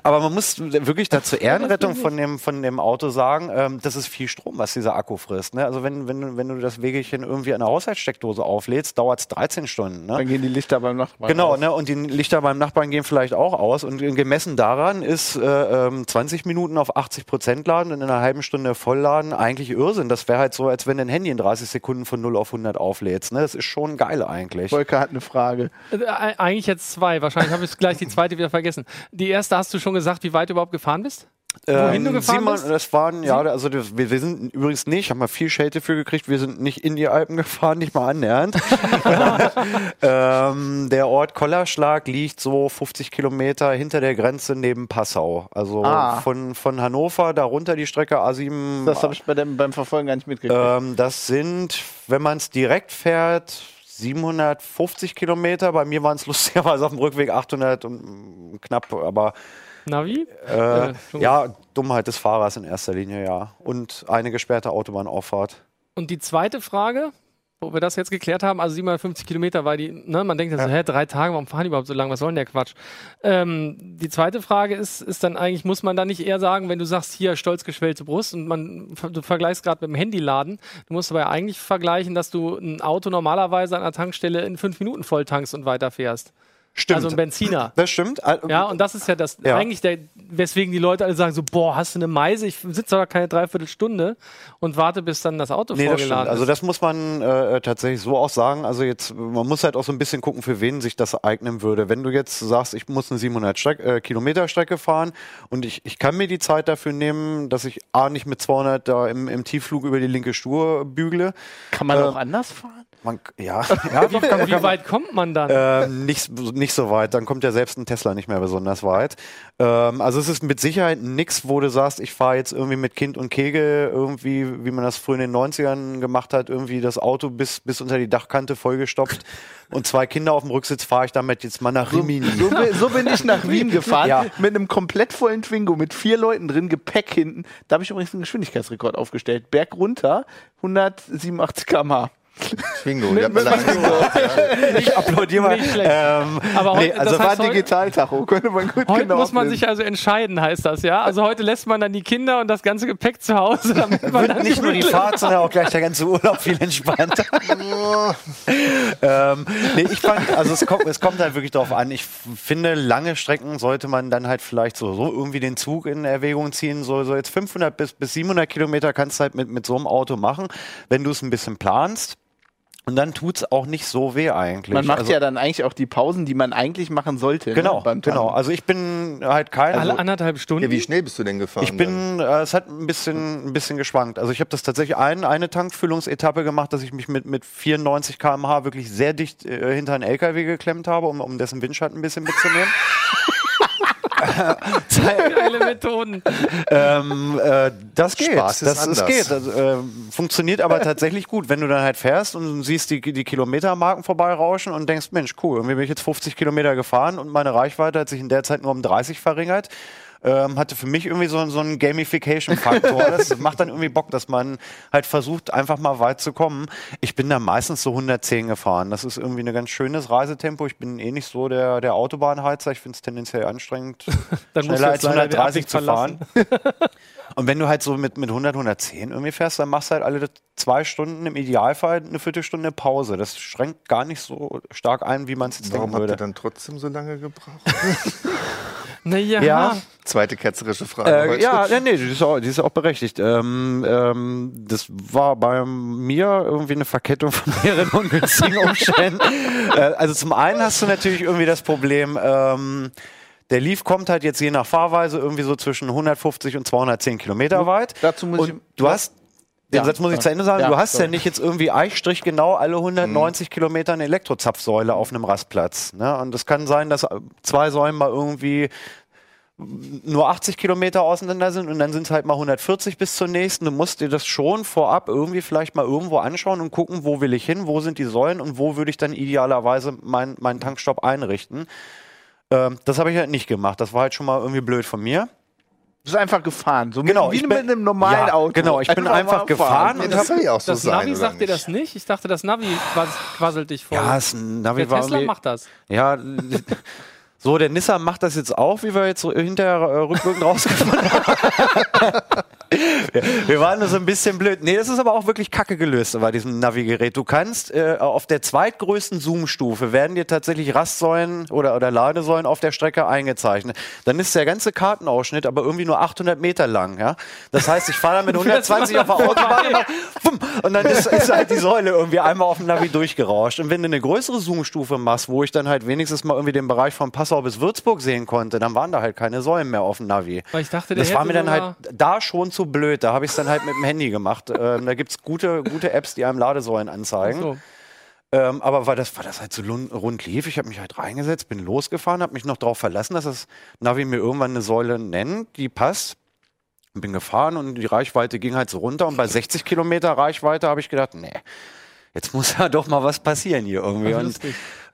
Speaker 5: Aber man muss wirklich dazu Ehrenrettung von dem, von dem Auto sagen, ähm, das ist viel Strom, was dieser Akku frisst. Ne? Also wenn, wenn, du- wenn du das Wegelchen irgendwie an einer Haushaltssteckdose auflädst, dauert es 13 Stunden. Ne?
Speaker 1: Dann gehen die Lichter beim Nachbarn.
Speaker 5: Genau,
Speaker 1: aus.
Speaker 5: ne? und die Lichter beim Nachbarn gehen vielleicht auch aus. Und gemessen daran ist äh, ähm, 20 Minuten auf 80 Prozent laden und in einer halben Stunde vollladen eigentlich Irrsinn. Das wäre halt so, als wenn du ein Handy in 30 Sekunden von 0 auf 100 auflädst. Ne? Das ist schon geil eigentlich.
Speaker 1: Volker hat eine Frage.
Speaker 4: Äh, e- Eigentlich jetzt zwei. Wahrscheinlich habe ich gleich die zweite wieder vergessen. Die erste hast du schon gesagt, wie weit du überhaupt gefahren bist? Wohin du gefahren
Speaker 5: Simon,
Speaker 4: bist?
Speaker 5: Das waren, ja, also das, wir, wir sind übrigens nicht, haben wir viel Shade dafür gekriegt, wir sind nicht in die Alpen gefahren, nicht mal annähernd. *laughs* ähm, der Ort Kollerschlag liegt so 50 Kilometer hinter der Grenze neben Passau. Also
Speaker 1: Ah.
Speaker 5: von, von Hannover, darunter die Strecke A7.
Speaker 1: Das habe ich bei dem, beim Verfolgen gar nicht mitgekriegt.
Speaker 5: ähm, das sind, wenn man es direkt fährt, 750 Kilometer. Bei mir waren es *laughs* lustigerweise auf dem Rückweg 800 und mm, knapp, aber
Speaker 4: Navi?
Speaker 5: äh, ja, Dummheit des Fahrers in erster Linie, ja. Und eine gesperrte Autobahnauffahrt.
Speaker 4: Und die zweite Frage, wo wir das jetzt geklärt haben, also 750 Kilometer, weil die, ne, man denkt ja so, hä, drei Tage, warum fahren die überhaupt so lang? Was soll denn der Quatsch? Ähm, die zweite Frage ist, ist dann eigentlich, muss man da nicht eher sagen, wenn du sagst, hier stolz geschwellte Brust und man, du vergleichst gerade mit dem Handyladen, du musst aber eigentlich vergleichen, dass du ein Auto normalerweise an der Tankstelle in fünf Minuten voll tankst und weiterfährst.
Speaker 5: Stimmt.
Speaker 4: Also ein Benziner.
Speaker 5: das stimmt.
Speaker 4: Ja, und das ist ja das,
Speaker 5: Ja.
Speaker 4: eigentlich der, weswegen die Leute alle sagen so, boah, hast du eine Meise? Ich sitze aber keine Dreiviertelstunde und warte, bis dann das Auto
Speaker 5: Nee, das stimmt.
Speaker 4: vorgeladen
Speaker 5: Also
Speaker 4: ist.
Speaker 5: das muss man äh, tatsächlich so auch sagen. Also jetzt, man muss halt auch so ein bisschen gucken, für wen sich das eignen würde. Wenn du jetzt sagst, ich muss eine 700 Streck, äh, Kilometer Strecke fahren und ich, ich kann mir die Zeit dafür nehmen, dass ich A, nicht mit 200 da im, im Tiefflug über die linke Spur bügle.
Speaker 1: Kann man
Speaker 5: äh,
Speaker 1: auch anders fahren?
Speaker 5: Man, ja, *laughs* ja doch, kann,
Speaker 4: Wie
Speaker 5: kann,
Speaker 4: weit kommt man dann?
Speaker 5: Ähm, nicht, nicht so weit, dann kommt ja selbst ein Tesla nicht mehr besonders weit. Ähm, also es ist mit Sicherheit nix, wo du sagst, ich fahre jetzt irgendwie mit Kind und Kegel irgendwie, wie man das früher in den 90ern gemacht hat, irgendwie das Auto bis, bis unter die Dachkante vollgestopft *laughs* und zwei Kinder auf dem Rücksitz fahre ich damit jetzt mal nach Rimini.
Speaker 1: So, so bin ich nach Wien *laughs* gefahren,
Speaker 5: Ja.
Speaker 1: mit einem komplett vollen Twingo, mit vier Leuten drin, Gepäck hinten. Da habe ich übrigens einen Geschwindigkeitsrekord aufgestellt. Berg runter, 187 km/h.
Speaker 2: Twingo. Die hat man lange gebraucht.
Speaker 5: Ich applaudiere mal.
Speaker 4: Nicht schlecht.
Speaker 5: Ähm,
Speaker 4: aber
Speaker 5: nee,
Speaker 4: heute,
Speaker 5: also
Speaker 4: das
Speaker 1: War
Speaker 4: heißt,
Speaker 1: Digitaltacho, *laughs* könnte man gut
Speaker 4: heute
Speaker 1: genau
Speaker 4: muss man sich also entscheiden, heißt das, ja? Also heute lässt man dann die Kinder und das ganze Gepäck zu Hause, damit man
Speaker 5: wird
Speaker 4: dann
Speaker 5: nicht nur die Fahrt, sondern auch gleich der ganze Urlaub viel entspannter. *laughs* ähm, nee, ich fand, also es kommt, es kommt halt wirklich darauf an. Ich finde, lange Strecken sollte man dann halt vielleicht so, so irgendwie den Zug in Erwägung ziehen. So, so jetzt 500 bis, bis 700 Kilometer kannst du halt mit, mit so einem Auto machen, wenn du es ein bisschen planst. Und dann tut's auch nicht so weh eigentlich.
Speaker 1: Man macht
Speaker 5: also,
Speaker 1: ja dann eigentlich auch die Pausen, die man eigentlich machen sollte.
Speaker 5: Genau,
Speaker 1: ne, beim
Speaker 5: genau. Also ich bin halt kein.
Speaker 4: alle
Speaker 5: also,
Speaker 4: anderthalb Stunden.
Speaker 2: Ja, wie schnell bist du denn gefahren?
Speaker 5: Ich bin, äh, es hat ein bisschen, ein bisschen geschwankt. Also ich habe das tatsächlich ein, eine Tankfüllungsetappe gemacht, dass ich mich mit, mit 94 km/h wirklich sehr dicht äh, hinter einen LKW geklemmt habe, um, um dessen Windschatten ein bisschen mitzunehmen.
Speaker 4: Geile Methoden.
Speaker 5: ähm, äh, das geht.
Speaker 2: Spaß ist
Speaker 5: das, das
Speaker 2: anders.
Speaker 5: geht. Das, äh, funktioniert aber tatsächlich gut, wenn du dann halt fährst und siehst die, die Kilometermarken vorbeirauschen und denkst, Mensch, cool, irgendwie bin ich jetzt 50 Kilometer gefahren und meine Reichweite hat sich in der Zeit nur um 30 verringert. Ähm, hatte für mich irgendwie so, so einen Gamification-Faktor. *laughs* das macht dann irgendwie Bock, dass man halt versucht, einfach mal weit zu kommen. Ich bin da meistens so 110 gefahren. Das ist irgendwie ein ganz schönes Reisetempo. Ich bin eh nicht so der, der Autobahnheizer. Ich finde es tendenziell anstrengend, *laughs* schneller als
Speaker 4: leider die
Speaker 5: 130
Speaker 4: Absicht
Speaker 5: zu fahren. *laughs* Und wenn du halt so mit, mit 100, 110 irgendwie fährst, dann machst du halt alle zwei Stunden, im Idealfall eine Viertelstunde Pause. Das schränkt gar nicht so stark ein, wie man es jetzt
Speaker 2: Warum
Speaker 5: denken
Speaker 2: habt ihr
Speaker 5: würde.
Speaker 2: dann trotzdem so lange gebraucht?
Speaker 4: Naja,
Speaker 5: Ja.
Speaker 2: Zweite ketzerische Frage
Speaker 5: Äh,
Speaker 2: heute.
Speaker 5: ja, nee, nee, die ist auch, die ist auch berechtigt. Ähm, ähm, das war bei mir irgendwie eine Verkettung von mehreren ungünstigen *laughs* Umständen. äh, also zum einen hast du natürlich irgendwie das Problem, ähm, der Leaf kommt halt jetzt je nach Fahrweise irgendwie so zwischen 150 und 210 Kilometer weit.
Speaker 1: Dazu muss ich-
Speaker 5: und du hast den
Speaker 1: Ja,
Speaker 5: Satz muss ich zu Ende sagen.
Speaker 1: Ja,
Speaker 5: du hast
Speaker 1: sorry.
Speaker 5: ja nicht jetzt irgendwie Eichstrich genau alle 190 Kilometer eine Elektrozapfsäule auf einem Rastplatz. Ne? Und es kann sein, dass zwei Säulen mal irgendwie nur 80 Kilometer auseinander sind und dann sind es halt mal 140 bis zur nächsten. Du musst dir das schon vorab irgendwie vielleicht mal irgendwo anschauen und gucken, wo will ich hin, wo sind die Säulen und wo würde ich dann idealerweise mein, meinen Tankstopp einrichten. Ähm, das habe ich halt nicht gemacht. Das war halt schon mal irgendwie blöd von mir.
Speaker 1: Du bist einfach gefahren. So
Speaker 5: Genau,
Speaker 1: wie
Speaker 5: ich
Speaker 1: mit
Speaker 5: bin-
Speaker 1: einem normalen
Speaker 5: Ja,
Speaker 1: Auto.
Speaker 5: genau, ich bin einfach
Speaker 1: mal
Speaker 5: gefahren und
Speaker 2: das soll ja auch so
Speaker 4: das
Speaker 2: sein,
Speaker 4: Navi
Speaker 2: oder
Speaker 4: sagt dir das nicht? Ich dachte, das Navi quas quasselt dich voll.
Speaker 5: Ja, das Navi
Speaker 4: Der
Speaker 5: war
Speaker 4: Tesla macht das.
Speaker 5: Ja, *laughs* so, der Nissan macht das jetzt auch, wie wir jetzt so hinterher äh, rückwirkend *laughs* rausgefunden haben. *laughs* wir, waren nur so ein bisschen blöd. Nee, das ist aber auch wirklich kacke gelöst bei diesem Navigerät. Du kannst äh, auf der zweitgrößten Zoom-Stufe werden dir tatsächlich Rastsäulen oder, oder Ladesäulen auf der Strecke eingezeichnet. Dann ist der ganze Kartenausschnitt aber irgendwie nur 800 Meter lang. Ja? Das heißt, ich fahre dann mit *laughs* 120 auf der Autobahn und, bumm, und dann ist, ist halt die Säule irgendwie einmal auf dem Navi durchgerauscht. Und wenn du eine größere Zoom-Stufe machst, wo ich dann halt wenigstens mal irgendwie den Bereich von Passau bis Würzburg sehen konnte, dann waren da halt keine Säulen mehr auf dem Navi.
Speaker 4: Weil ich dachte,
Speaker 5: das war mir dann halt da schon zu blöd. Da habe ich es dann halt mit dem Handy gemacht. *laughs* Ähm, da gibt es gute, gute Apps, die einem Ladesäulen anzeigen.
Speaker 4: So.
Speaker 5: Ähm, aber weil das, weil das halt so rund lief, ich habe mich halt reingesetzt, bin losgefahren, habe mich noch darauf verlassen, dass das Navi mir irgendwann eine Säule nennt, die passt. Bin gefahren und die Reichweite ging halt so runter und bei 60 Kilometer Reichweite habe ich gedacht, nee, jetzt muss ja doch mal was passieren hier irgendwie. Und.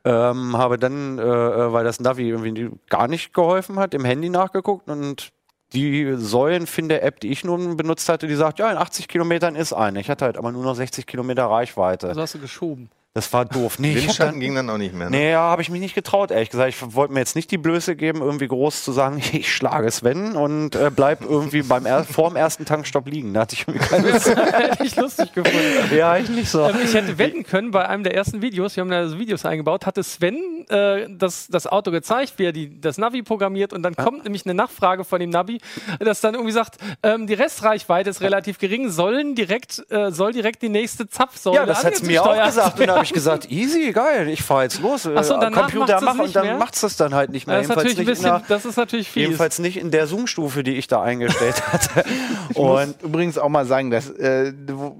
Speaker 5: Ähm, habe dann, äh, äh, weil das Navi irgendwie gar nicht geholfen hat, im Handy nachgeguckt und die Säulenfinder-App, die ich nun benutzt hatte, die sagt, ja, in 80 Kilometern ist eine. Ich hatte halt aber nur noch 60 Kilometer Reichweite.
Speaker 4: Also hast du geschoben.
Speaker 5: Das war doof. Nee,
Speaker 2: Windschatten
Speaker 5: dann,
Speaker 2: ging dann auch nicht mehr. Ne?
Speaker 5: nee, ja, habe ich mich nicht getraut, ehrlich gesagt. Ich wollte mir jetzt nicht die Blöße geben, irgendwie groß zu sagen, *laughs* ich schlage Sven und äh, bleib irgendwie beim er *laughs* vorm ersten Tankstopp liegen. Da hatte ich irgendwie keine Lust. *laughs*
Speaker 4: Hätte ich lustig gefunden.
Speaker 5: Ja, ich nicht so.
Speaker 4: Ähm, ich hätte wetten können, bei einem der ersten Videos, wir haben da so Videos eingebaut, hatte Sven äh, das, das Auto gezeigt, wie er die, das Navi programmiert und dann kommt nämlich eine Nachfrage von dem Navi, das dann irgendwie sagt, ähm, die Restreichweite ist relativ gering, sollen direkt, äh, soll direkt die nächste Zapfsäule
Speaker 5: Ja, das hat's mir auch gesagt. Ich gesagt, *laughs* easy, geil, ich fahre jetzt los.
Speaker 4: Ach so,
Speaker 5: Äh, Computer
Speaker 4: macht's es
Speaker 5: mach und dann
Speaker 4: mehr?
Speaker 5: macht's das dann halt nicht mehr.
Speaker 4: Das ist, natürlich
Speaker 5: nicht in
Speaker 4: bisschen,
Speaker 5: der-
Speaker 4: das ist natürlich fies.
Speaker 5: Jedenfalls nicht in der Zoom-Stufe, die ich da eingestellt *laughs* hatte.
Speaker 1: Ich muss
Speaker 5: Und
Speaker 1: übrigens auch mal sagen, dass, äh,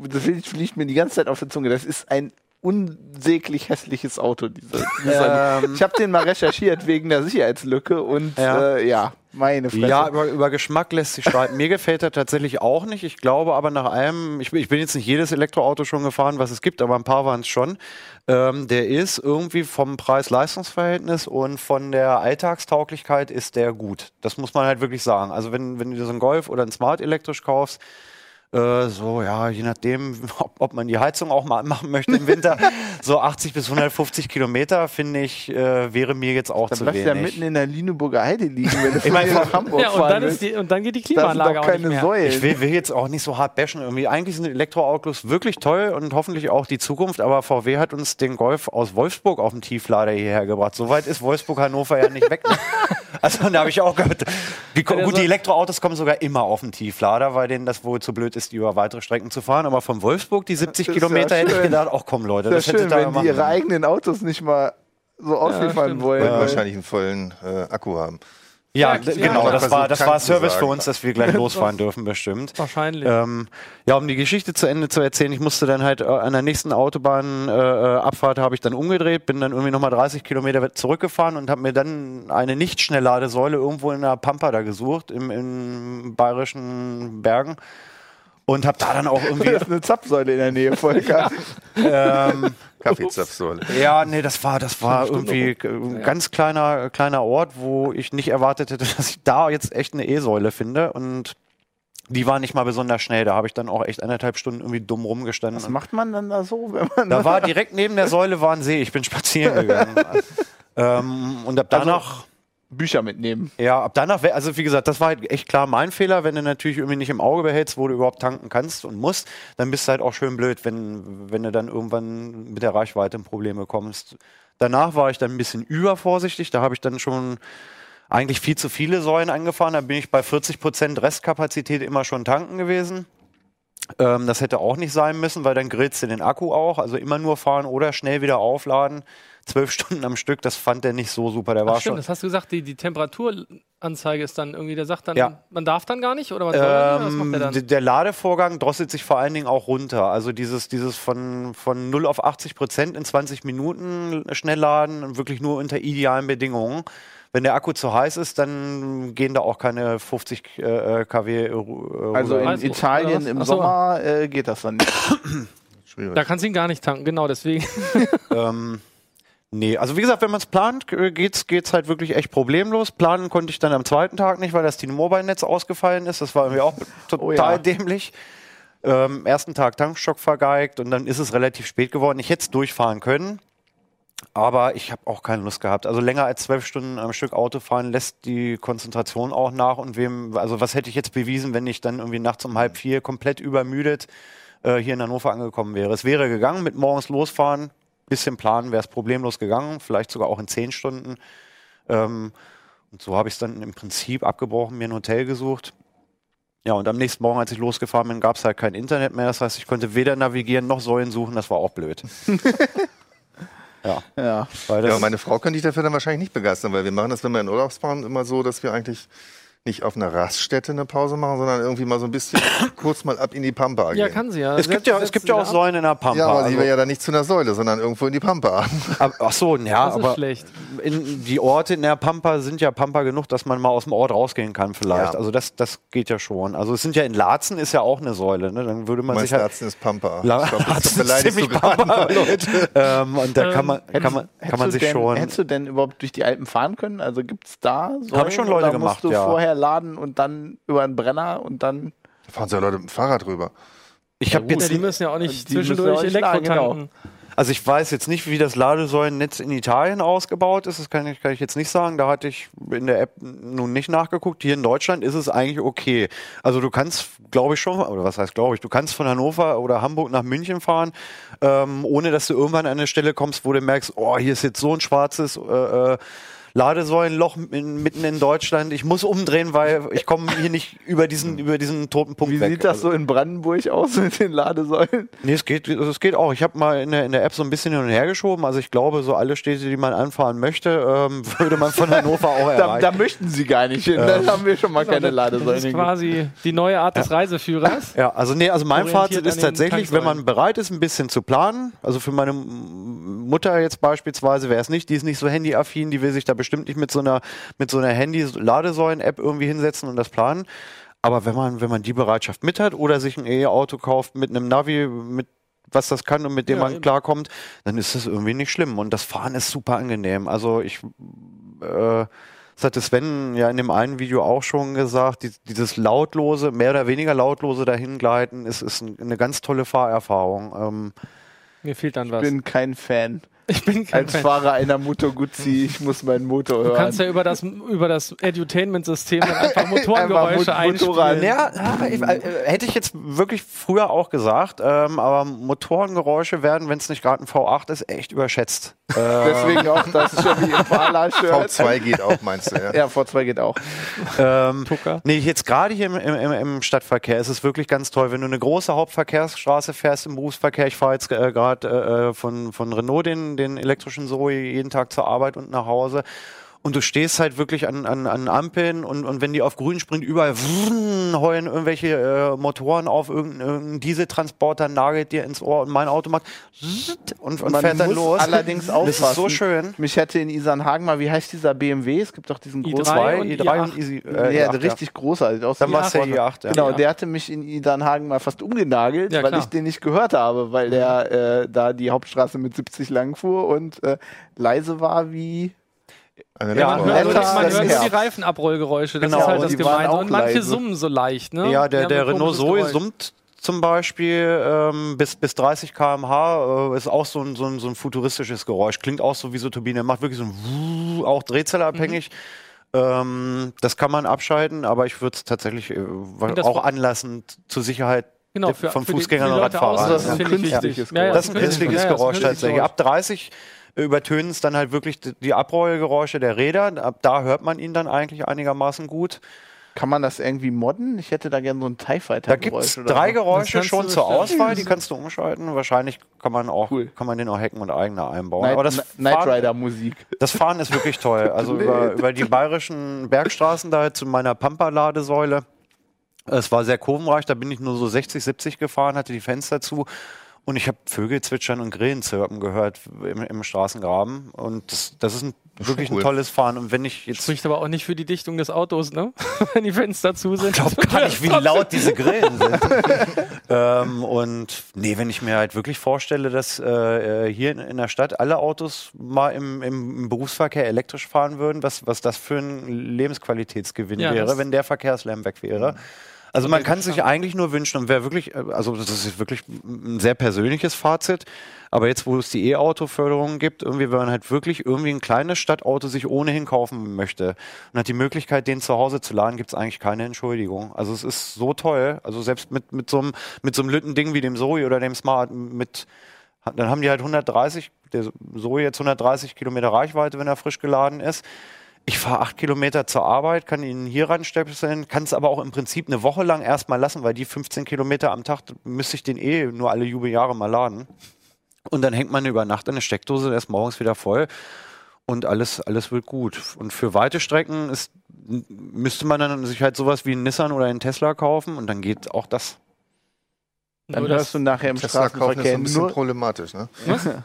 Speaker 1: das fliegt mir die ganze Zeit auf der Zunge. Das ist ein unsäglich hässliches Auto. Diese, dieser,
Speaker 5: Ähm.
Speaker 1: ich habe den mal recherchiert wegen der Sicherheitslücke und
Speaker 5: Ja.
Speaker 1: äh, ja meine Fresse.
Speaker 5: ja, über, über Geschmack lässt sich streiten. Mir gefällt er tatsächlich auch nicht. Ich glaube aber nach einem, ich, bin- ich bin jetzt nicht jedes Elektroauto schon gefahren, was es gibt, aber ein paar waren es schon. Ähm, der ist irgendwie vom Preis-Leistungs-Verhältnis und von der Alltagstauglichkeit ist der gut. Das muss man halt wirklich sagen. Also wenn, wenn du so einen Golf oder einen Smart elektrisch kaufst, äh, so, ja, je nachdem, *laughs* ob, ob man die Heizung auch mal anmachen möchte im Winter, *laughs* so 80 bis 150 Kilometer, finde ich, äh, wäre mir jetzt auch
Speaker 1: Dann
Speaker 5: zu
Speaker 1: bleibst du ja
Speaker 5: wenig.
Speaker 1: mitten in der Lüneburger Heide liegen, wenn du von
Speaker 5: meine,
Speaker 1: hier nach Hamburg
Speaker 4: ja, und
Speaker 1: fahren
Speaker 4: dann, ist die, und dann geht die Klimaanlage auch nicht
Speaker 1: keine
Speaker 4: mehr.
Speaker 1: Säulen.
Speaker 5: Ich will, will jetzt auch nicht so hart bashen. Irgendwie eigentlich sind Elektroautos wirklich toll und hoffentlich auch die Zukunft. Aber VW hat uns den Golf aus Wolfsburg auf dem Tieflader hierher gebracht. So weit ist Wolfsburg-Hannover ja nicht weg. *laughs* Also da habe ich auch gehört. Die, gut, die Elektroautos kommen sogar immer auf den Tieflader, weil denen das wohl zu blöd ist, die über weitere Strecken zu fahren. Aber von Wolfsburg die 70
Speaker 1: Das ist ja
Speaker 5: Kilometer hätte ich gedacht, auch komm Leute,
Speaker 1: das
Speaker 5: das, hätte
Speaker 1: wenn
Speaker 5: machen
Speaker 1: die ihre eigenen Autos nicht mal so ausliefern
Speaker 4: stimmt.
Speaker 1: wollen.
Speaker 2: Weil
Speaker 1: weil-
Speaker 2: wahrscheinlich einen vollen äh, Akku haben.
Speaker 5: Ja,
Speaker 4: Ja, ja,
Speaker 5: genau,
Speaker 2: ja.
Speaker 5: das war, das war Service für uns, dass wir gleich *laughs* losfahren dürfen, bestimmt.
Speaker 4: Wahrscheinlich.
Speaker 5: Ähm, ja, um die Geschichte zu Ende zu erzählen, ich musste dann halt äh, an der nächsten Autobahnabfahrt äh, Abfahrt habe ich dann umgedreht, bin dann irgendwie nochmal 30 Kilometer zurückgefahren und habe mir dann eine Nicht-Schnellladesäule irgendwo in der Pampa da gesucht, im, im bayerischen Bergen. Und habe da dann auch *laughs* irgendwie
Speaker 1: Das ist eine Zapfsäule in der Nähe, Volker. *laughs*
Speaker 5: ähm,
Speaker 2: Kaffeezapfsäule. *laughs*
Speaker 5: Ja, nee, das war, das war irgendwie ein ganz kleiner, kleiner Ort, wo ich nicht erwartet hätte, *laughs* dass ich da jetzt echt eine E-Säule finde. Und die war nicht mal besonders schnell. Da habe ich dann auch echt anderthalb Stunden irgendwie dumm rumgestanden.
Speaker 1: Was macht man dann da so, wenn man
Speaker 5: Da war *laughs* direkt neben der Säule war ein See. Ich bin spazieren gegangen. ähm, und ab danach.
Speaker 1: Bücher mitnehmen?
Speaker 5: Ja, ab danach, wär- also wie gesagt, das war halt echt klar mein Fehler, wenn du natürlich irgendwie nicht im Auge behältst, wo du überhaupt tanken kannst und musst, dann bist du halt auch schön blöd, wenn, wenn du dann irgendwann mit der Reichweite in Probleme kommst. Danach war ich dann ein bisschen übervorsichtig, da habe ich dann schon eigentlich viel zu viele Säulen angefahren, da bin ich bei 40% Restkapazität immer schon tanken gewesen. Ähm, das hätte auch nicht sein müssen, weil dann grillst du den Akku auch, also immer nur fahren oder schnell wieder aufladen. Zwölf *laughs* Stunden am Stück, das fand er nicht so super. Der war
Speaker 4: Ach, stimmt,
Speaker 5: schon.
Speaker 4: das hast du gesagt, die, die Temperaturanzeige ist dann irgendwie, der sagt dann,
Speaker 5: Ja.
Speaker 4: man darf dann gar nicht oder was soll der? Was macht
Speaker 5: Ähm,
Speaker 4: der dann?
Speaker 5: d- der Ladevorgang drosselt sich vor allen Dingen auch runter. Also dieses, dieses von, von 0 auf 80 Prozent in 20 Minuten schnell laden, wirklich nur unter idealen Bedingungen. Wenn der Akku zu heiß ist, dann gehen da auch keine 50 äh, kW. Äh,
Speaker 1: Also in Italien
Speaker 4: oder
Speaker 1: im
Speaker 4: so.
Speaker 1: Sommer äh, geht das dann nicht. *coughs*
Speaker 2: Schwierig.
Speaker 4: Da kannst du ihn gar nicht tanken, genau deswegen.
Speaker 5: Ähm, nee, also wie gesagt, wenn man es plant, geht's, geht's halt wirklich echt problemlos. Planen konnte ich dann am zweiten Tag nicht, weil das T-Mobile-Netz ausgefallen ist. Das war irgendwie auch total *laughs*
Speaker 1: Oh ja.
Speaker 5: dämlich. Ähm, ersten Tag Tankstock vergeigt und dann ist es relativ spät geworden. Ich hätte es durchfahren können, aber ich habe auch keine Lust gehabt. Also länger als zwölf Stunden am Stück Auto fahren lässt die Konzentration auch nach. Und wem, also was hätte ich jetzt bewiesen, wenn ich dann irgendwie nachts um halb vier komplett übermüdet äh, hier in Hannover angekommen wäre? Es wäre gegangen mit morgens losfahren, bisschen planen, wäre es problemlos gegangen, vielleicht sogar auch in zehn Stunden. Ähm, und so habe ich es dann im Prinzip abgebrochen, mir ein Hotel gesucht. Ja, und am nächsten Morgen, als ich losgefahren bin, gab es halt kein Internet mehr. Das heißt, ich konnte weder navigieren noch Säulen suchen. Das war auch blöd. *laughs* ja,
Speaker 1: Ja.
Speaker 5: weil das
Speaker 2: Ja, meine Frau könnte ich dafür dann wahrscheinlich nicht begeistern, weil wir machen das, wenn wir in Urlaub fahren, immer so, dass wir eigentlich nicht auf einer Raststätte eine Pause machen, sondern irgendwie mal so ein bisschen *coughs* kurz mal ab in die Pampa gehen.
Speaker 4: ja, kann sie ja.
Speaker 5: es gibt ja, es gibt ja auch Säulen in der Pampa.
Speaker 2: Ja, aber die
Speaker 5: also-
Speaker 2: wir ja dann nicht zu einer Säule, sondern irgendwo in die Pampa. *laughs*
Speaker 5: Ab- Ach so, ja,
Speaker 4: Das ist
Speaker 5: aber
Speaker 4: schlecht.
Speaker 5: in, die Orte in der Pampa sind ja Pampa genug, dass man mal aus dem Ort rausgehen kann vielleicht.
Speaker 2: Ja.
Speaker 5: Also das, das geht ja schon. Also es sind ja in Laatzen ist ja auch eine Säule. Ne? Dann würde man sich halt
Speaker 2: Herzen ist Pampa.
Speaker 5: La-
Speaker 2: Ich glaub, das
Speaker 5: Laatzen ist ziemlich Pampa.
Speaker 2: Leute. *laughs*
Speaker 5: ähm, und da kann
Speaker 4: Ähm,
Speaker 5: man, kann man, kann man sich
Speaker 1: denn,
Speaker 5: schon.
Speaker 1: Hättest du denn überhaupt durch die Alpen fahren können? Also gibt es da Säulen?
Speaker 5: Hab ich schon Leute gemacht,
Speaker 1: du
Speaker 5: ja.
Speaker 1: vorher laden und dann über einen Brenner und dann...
Speaker 2: Da fahren so Leute mit dem Fahrrad rüber.
Speaker 5: Ich habe
Speaker 4: Ja,
Speaker 5: jetzt
Speaker 4: die müssen ja auch nicht zwischendurch
Speaker 1: ja nicht
Speaker 4: Elektro
Speaker 1: genau.
Speaker 4: tanken.
Speaker 5: Also ich weiß jetzt nicht, wie das Ladesäulennetz in Italien ausgebaut ist. Das kann ich, kann ich jetzt nicht sagen. Da hatte ich in der App nun nicht nachgeguckt. Hier in Deutschland ist es eigentlich okay. Also du kannst, glaube ich schon, oder was heißt glaube ich, du kannst von Hannover oder Hamburg nach München fahren, ähm, ohne dass du irgendwann an eine Stelle kommst, wo du merkst, oh, hier ist jetzt so ein schwarzes äh, äh, Ladesäulenloch mitten in Deutschland. Ich muss umdrehen, weil ich komme hier nicht über diesen, *laughs* über diesen toten Punkt
Speaker 1: Wie
Speaker 5: weg.
Speaker 1: sieht das so in Brandenburg aus *laughs* mit den Ladesäulen?
Speaker 5: Nee, es geht, also es geht auch. Ich habe mal in der, in der App so ein bisschen hin und her geschoben. Also ich glaube, so alle Städte, die man anfahren möchte, ähm, *laughs* würde man von Hannover auch
Speaker 1: Da,
Speaker 5: erreichen.
Speaker 1: da möchten sie gar nicht hin. Dann haben wir schon mal keine
Speaker 4: Das
Speaker 1: Ladesäulen.
Speaker 4: ist quasi die neue Art des Reiseführers.
Speaker 5: ja, also nee, also mein Fazit ist tatsächlich, wenn man bereit ist, ein bisschen zu planen, also für meine Mutter jetzt beispielsweise wäre es nicht, die ist nicht so handyaffin, die will sich da bestimmt nicht mit so einer, mit so einer Handy-Ladesäulen-App irgendwie hinsetzen und das planen. Aber wenn man, wenn man die Bereitschaft mit hat oder sich ein E-Auto kauft mit einem Navi, mit was das kann und mit dem
Speaker 4: Ja,
Speaker 5: man
Speaker 4: eben.
Speaker 5: klarkommt, dann ist das irgendwie nicht schlimm. Und das Fahren ist super angenehm. Also ich, äh, das hatte Sven ja in dem einen Video auch schon gesagt, die, dieses lautlose, mehr oder weniger lautlose Dahingleiten ist, ist ein, eine ganz tolle Fahrerfahrung. Ähm,
Speaker 4: Mir fehlt dann was.
Speaker 1: Ich bin kein Fan.
Speaker 4: Ich bin kein
Speaker 1: Als
Speaker 4: Fan.
Speaker 1: Fahrer einer Moto Guzzi, ich muss meinen Motor hören.
Speaker 4: Du kannst ja über das, über das Edutainment-System *laughs* einfach Motorengeräusche einspielen.
Speaker 5: ja, äh, hätte ich jetzt wirklich früher auch gesagt, ähm, aber Motorengeräusche werden, wenn es nicht gerade ein V8 ist, echt überschätzt. *laughs*
Speaker 1: Deswegen auch das Chevy Impala-Shirt.
Speaker 2: V2 geht auch, meinst du, ja?
Speaker 1: Ja, V2 geht auch.
Speaker 5: ähm,
Speaker 4: Tucker.
Speaker 5: Nee, jetzt gerade hier im, im, im- im Stadtverkehr ist es wirklich ganz toll. Wenn du eine große Hauptverkehrsstraße fährst im Berufsverkehr, ich fahre jetzt äh, gerade äh, von, von Renault den, den elektrischen Zoe jeden Tag zur Arbeit und nach Hause. Und du stehst halt wirklich an, an, an Ampeln und, und wenn die auf grün springt, überall wrrn, heulen irgendwelche äh, Motoren auf, irgendein, irgendein Dieseltransporter nagelt dir ins Ohr und mein Auto macht und, und
Speaker 1: Man
Speaker 5: fährt dann los.
Speaker 1: allerdings
Speaker 5: Das
Speaker 1: aufpassen.
Speaker 5: ist so schön.
Speaker 1: Mich hätte in Isernhagen mal, wie heißt dieser BMW? Es gibt doch diesen
Speaker 4: i3
Speaker 1: großen.
Speaker 5: Zwei,
Speaker 4: und
Speaker 5: i3
Speaker 4: i8.
Speaker 5: und Easy.
Speaker 1: ja,
Speaker 5: Äh,
Speaker 1: der
Speaker 5: i8,
Speaker 1: richtig großer. sieht aus
Speaker 5: Dann war es der
Speaker 1: ein
Speaker 5: i8, ja.
Speaker 1: Genau,
Speaker 4: Ja.
Speaker 1: der hatte mich in Idernhagen mal fast umgenagelt,
Speaker 4: Ja,
Speaker 1: weil
Speaker 4: klar.
Speaker 1: ich den nicht gehört habe, weil der äh, da die Hauptstraße mit 70 lang fuhr und äh, leise war wie.
Speaker 2: Eine
Speaker 5: Ja.
Speaker 4: Man hört, nur, man
Speaker 1: das
Speaker 4: hört nur die. Reifenabrollgeräusche. Das
Speaker 5: Genau,
Speaker 4: ist halt das
Speaker 1: die waren
Speaker 4: Gemeine. Und manche
Speaker 1: leise.
Speaker 4: summen so leicht. Ne?
Speaker 5: Ja, der, der Renault Zoe
Speaker 4: Geräusch.
Speaker 5: summt zum Beispiel ähm, bis, bis 30 km/h, äh, ist auch so ein, so, ein, so ein futuristisches Geräusch. Klingt auch so wie so Turbine, macht wirklich so ein Wuh, auch drehzellerabhängig. Ähm, das kann man abschalten, aber ich würde es tatsächlich äh,
Speaker 4: das
Speaker 5: auch anlassen zur Sicherheit
Speaker 4: Genau, für,
Speaker 5: von Fußgängern und Radfahrern.
Speaker 4: außen,
Speaker 1: Das ist
Speaker 4: Das
Speaker 1: ein künstliches
Speaker 4: wichtig. Ja, ja,
Speaker 5: das ist ein
Speaker 4: künstliches-
Speaker 5: Geräusch
Speaker 4: das
Speaker 5: tatsächlich. Ab 30 übertönen es dann halt wirklich die, Abrollgeräusche der Räder. Ab da hört man ihn dann eigentlich einigermaßen gut.
Speaker 1: Kann man das irgendwie modden? Ich hätte da gerne so ein TIE Fighter
Speaker 5: Da gibt es drei. Geräusche schon zur. Auswahl, die kannst du umschalten. Wahrscheinlich kann man auch,
Speaker 1: Cool.
Speaker 5: kann man den auch hacken und eigene einbauen.
Speaker 1: Night,
Speaker 5: Aber das
Speaker 1: Night
Speaker 5: Fahren,
Speaker 1: Rider Musik.
Speaker 5: das Fahren ist wirklich toll. *laughs* Also über, über die bayerischen Bergstraßen da zu meiner Pampa-Ladesäule. Es war sehr kurvenreich, da bin ich nur so 60, 70 gefahren, hatte die Fenster zu. Und ich habe Vögel zwitschern und Grillen zirpen gehört im, im Straßengraben. Und das, das ist ein, wirklich
Speaker 2: cool.
Speaker 5: ein tolles Fahren. Und wenn ich jetzt
Speaker 4: Spricht aber auch nicht für die Dichtung des Autos, ne? *laughs* Wenn die Fenster zu sind.
Speaker 5: Ich glaube gar nicht, wie *laughs* laut diese Grillen sind. *laughs* ähm, und nee, wenn ich mir halt wirklich vorstelle, dass äh, hier in, in der Stadt alle Autos mal im, im, Berufsverkehr elektrisch fahren würden, was, was das für ein Lebensqualitätsgewinn
Speaker 4: Ja,
Speaker 5: wäre, wenn der Verkehrslärm weg wäre. Also man kann sich eigentlich nur wünschen und wer wirklich, also das ist wirklich ein sehr persönliches Fazit, aber jetzt, wo es die E-Auto-Förderung gibt, irgendwie, wenn man halt wirklich irgendwie ein kleines Stadtauto sich ohnehin kaufen möchte und hat die Möglichkeit, den zu Hause zu laden, gibt es eigentlich keine Entschuldigung. Also es ist so toll, also selbst mit, mit so einem mit so einem Lüttending wie dem Zoe oder dem Smart, mit dann haben die halt 130, der Zoe jetzt 130 Kilometer Reichweite, wenn er frisch geladen ist. Ich fahre acht Kilometer zur Arbeit, kann ihn hier ranstöpseln, kann es aber auch im Prinzip eine Woche lang erstmal lassen, weil die 15 Kilometer am Tag müsste ich den eh nur alle Jubeljahre mal laden. Und dann hängt man über Nacht an der Steckdose, der ist morgens wieder voll und alles, alles wird gut. Und für weite Strecken ist, müsste man dann sich halt sowas wie einen Nissan oder einen Tesla kaufen und dann geht auch das.
Speaker 1: Dann
Speaker 4: Nur das
Speaker 1: hörst du nachher im
Speaker 2: Tesla kaufen ist so
Speaker 1: Straßenverkehr
Speaker 2: ein bisschen
Speaker 1: nur.
Speaker 2: problematisch, ne?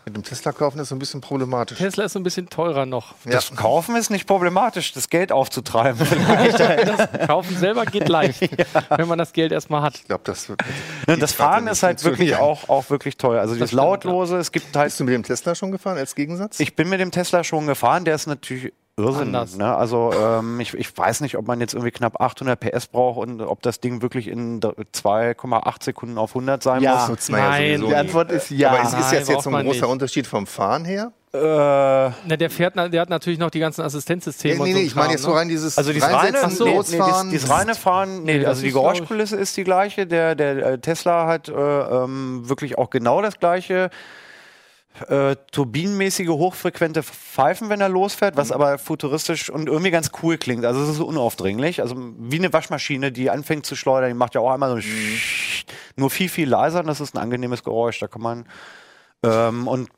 Speaker 2: Mit dem Tesla kaufen ist so ein bisschen problematisch.
Speaker 4: Tesla ist so ein bisschen teurer noch.
Speaker 2: Ja.
Speaker 5: Das Kaufen ist nicht problematisch, das Geld aufzutreiben. *laughs*
Speaker 4: Kaufen selber geht leicht, *laughs* wenn man das Geld erstmal hat.
Speaker 2: Ich glaube, das wird. *laughs*
Speaker 5: Ne, das Fahren ist halt wirklich auch, auch wirklich toll. Also dieses
Speaker 4: stimmt,
Speaker 5: Lautlose, es gibt halt
Speaker 2: Bist du mit dem Tesla schon gefahren als Gegensatz?
Speaker 5: Ich bin mit dem Tesla schon gefahren, der ist natürlich Irrsinn.
Speaker 4: Anders.
Speaker 5: Ne? Also ähm, ich, ich weiß nicht, ob man jetzt irgendwie knapp 800 PS braucht und ob das Ding wirklich in d- 2,8 Sekunden auf 100 sein
Speaker 1: Ja.
Speaker 5: muss.
Speaker 2: nutzt man ja
Speaker 4: Nein,
Speaker 2: sowieso
Speaker 1: Die. Antwort ist ja.
Speaker 2: Aber es ist
Speaker 4: Nein,
Speaker 2: jetzt, jetzt so ein großer
Speaker 4: nicht.
Speaker 2: Unterschied vom Fahren her?
Speaker 5: Äh,
Speaker 4: Na, der fährt, der hat natürlich noch die ganzen Assistenzsysteme.
Speaker 2: nee,
Speaker 4: und
Speaker 2: nee,
Speaker 4: so
Speaker 2: ich meine jetzt so
Speaker 4: ne?
Speaker 2: rein dieses
Speaker 5: also dieses reine, so, nee, dieses,
Speaker 2: Losfahren.
Speaker 5: dieses reine Fahren, nee,
Speaker 4: Nee,
Speaker 5: also die Geräuschkulisse ist die gleiche. Der, der äh, Tesla hat äh, ähm, wirklich auch genau das gleiche. Äh, turbinenmäßige, hochfrequente Pfeifen, wenn er losfährt, was aber futuristisch und irgendwie ganz cool klingt. Also es ist so unaufdringlich. Also wie eine Waschmaschine, die anfängt zu schleudern, die macht ja auch einmal so ein nur viel, viel leiser und das ist ein angenehmes Geräusch. Da kann man ähm, und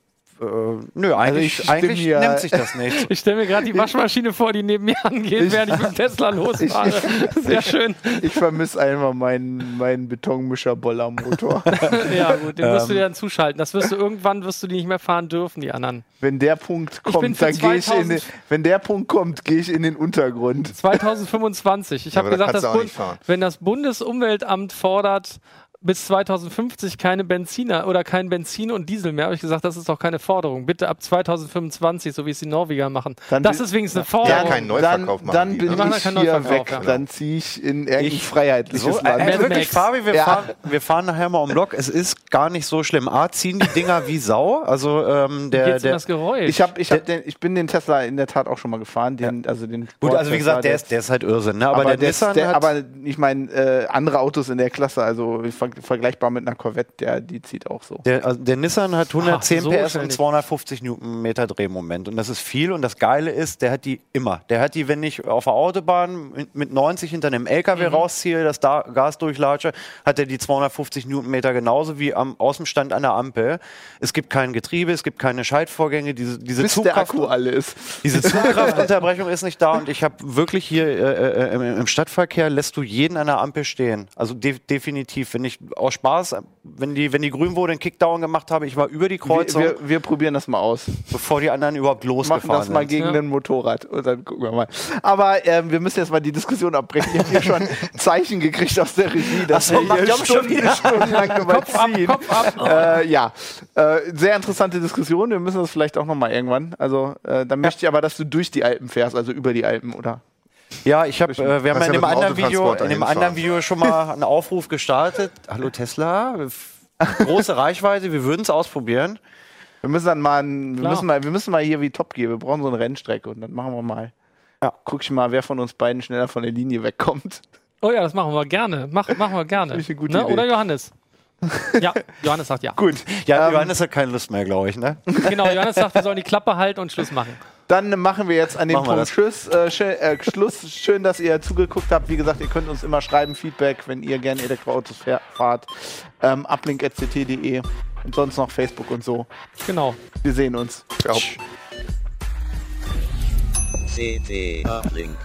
Speaker 5: äh, nö, eigentlich,
Speaker 1: ich stimme
Speaker 5: eigentlich
Speaker 1: hier-
Speaker 5: nimmt sich das *laughs* nicht.
Speaker 4: Ich stelle mir gerade die Waschmaschine vor, die neben mir angeht, während ich mit dem Tesla *laughs* losfahre. Sehr schön.
Speaker 1: Ich vermisse einfach meinen, meinen Betonmischer-Boller-Motor. *laughs*
Speaker 4: Ja, gut, den
Speaker 5: Ähm.
Speaker 4: wirst du dir dann zuschalten. Das wirst du irgendwann wirst du die nicht mehr fahren dürfen, die anderen.
Speaker 1: wenn der Punkt kommt, dann gehe ich in den,
Speaker 4: 2000
Speaker 1: wenn der Punkt kommt, gehe ich in den Untergrund.
Speaker 4: 2025. Ich
Speaker 2: Ja,
Speaker 4: habe gesagt, das Bund, wenn das Bundesumweltamt fordert, bis 2050 keine Benziner oder kein Benzin und Diesel mehr, habe ich gesagt, das ist doch keine Forderung. Bitte ab 2025, so wie es die Norweger machen.
Speaker 1: Dann
Speaker 4: das ist wenigstens eine
Speaker 2: Ja,
Speaker 4: Forderung.
Speaker 2: keinen
Speaker 1: dann,
Speaker 2: Neuverkauf machen
Speaker 1: dann
Speaker 2: die,
Speaker 1: bin
Speaker 2: ne?
Speaker 1: ich hier
Speaker 4: Neuverkauf,
Speaker 1: weg.
Speaker 4: ja.
Speaker 1: Dann ziehe ich in irgendein
Speaker 5: Ich-
Speaker 1: freiheitliches
Speaker 5: So,
Speaker 1: Land.
Speaker 5: äh, wirklich. Fabi, wir,
Speaker 1: Ja.
Speaker 5: fahren, wir fahren nachher mal um Block. Es ist gar nicht so schlimm. A, ziehen die Dinger wie Sau. Also ähm, der,
Speaker 4: Geht's
Speaker 5: der
Speaker 4: das Geräusch?
Speaker 1: Ich, hab, ich, hab den, ich bin den Tesla in der Tat auch schon mal gefahren. Den, also den
Speaker 5: gut, also wie gesagt, der ist, der ist halt Irrsinn. Ne? Aber,
Speaker 1: aber,
Speaker 5: der,
Speaker 1: der,
Speaker 5: Nissan
Speaker 1: der,
Speaker 5: hat,
Speaker 1: aber ich meine, äh, andere Autos in der Klasse, also ver vergleichbar mit einer Corvette, der, die zieht auch so.
Speaker 5: Der, also der Nissan hat 110
Speaker 4: Ach, so
Speaker 5: PS und
Speaker 4: nicht.
Speaker 5: 250 Newtonmeter Drehmoment. Und das ist viel. Und das Geile ist, der hat die immer. Der hat die, wenn ich auf der Autobahn mit- mit 90 hinter einem LKW
Speaker 4: Mhm.
Speaker 5: rausziehe, das da Gas durchlatsche, hat er die 250 Newtonmeter genauso wie am Außenstand an der Ampel. Es gibt kein Getriebe, es gibt keine Schaltvorgänge. Diese, diese
Speaker 1: Bis der
Speaker 5: Zugkraft,
Speaker 1: Akku alle ist.
Speaker 5: diese Zugkraftunterbrechung ist nicht da. Und ich habe wirklich hier äh, äh, im, im Stadtverkehr lässt du jeden an der Ampel stehen. Also de definitiv. Wenn ich aus Spaß, wenn die, wenn die grün wurde, einen Kickdown gemacht habe, ich war über die
Speaker 1: Wir,
Speaker 5: Kreuzung,
Speaker 1: wir, wir probieren das mal aus.
Speaker 5: bevor die anderen überhaupt
Speaker 1: Machen
Speaker 5: losgefahren
Speaker 1: das mal
Speaker 5: sind.
Speaker 1: gegen
Speaker 4: Ja.
Speaker 1: ein Motorrad und dann gucken wir mal. Aber ähm, wir müssen jetzt mal die Diskussion abbrechen. Ich habe hier schon *laughs* Zeichen gekriegt aus der Regie, dass
Speaker 5: so,
Speaker 1: wir hier
Speaker 5: schon
Speaker 1: Stunden,
Speaker 5: wieder.
Speaker 1: stundenlang
Speaker 4: Kopf ab,
Speaker 1: überziehen.
Speaker 4: Kopf ab.
Speaker 1: Äh, ja, äh, sehr interessante Diskussion. Wir müssen das vielleicht auch noch mal irgendwann. Also äh, dann möchte ich aber, dass du durch die Alpen fährst, also über die Alpen, oder?
Speaker 5: Ja, ich habe, äh, wir haben ja in dem anderen Video, in dem
Speaker 2: dahin
Speaker 5: anderen. Video schon mal *laughs* einen Aufruf gestartet. Hallo Tesla, große Reichweite, wir würden es ausprobieren.
Speaker 1: Wir müssen dann mal, ein, wir müssen mal, wir müssen mal hier wie Top gehen. Wir brauchen so eine Rennstrecke und dann machen wir mal.
Speaker 5: Ja.
Speaker 1: Guck ich mal, wer von uns beiden schneller von der Linie wegkommt.
Speaker 4: Oh ja, das machen wir gerne. Mach, machen wir gerne. *laughs*
Speaker 1: Finde ich eine gute
Speaker 4: ne?
Speaker 1: Idee.
Speaker 4: Oder Johannes? Ja, *laughs* Johannes sagt ja.
Speaker 1: Gut.
Speaker 5: Ja,
Speaker 1: Ähm,
Speaker 5: Johannes hat keine Lust mehr, glaube ich, ne?
Speaker 4: Genau, Johannes sagt, wir sollen die Klappe halten und Schluss machen.
Speaker 1: Dann machen wir jetzt an dem
Speaker 5: Machen
Speaker 1: Punkt. Tschüss, äh, schön, äh, Schluss. Schön, dass ihr zugeguckt habt. Wie gesagt, ihr könnt uns immer schreiben, Feedback, wenn ihr gerne Elektroautos fahrt. Ähm, uplink.ct.de und sonst noch Facebook und so.
Speaker 4: Genau.
Speaker 1: Wir sehen uns.
Speaker 2: Ciao.
Speaker 3: CT Uplink.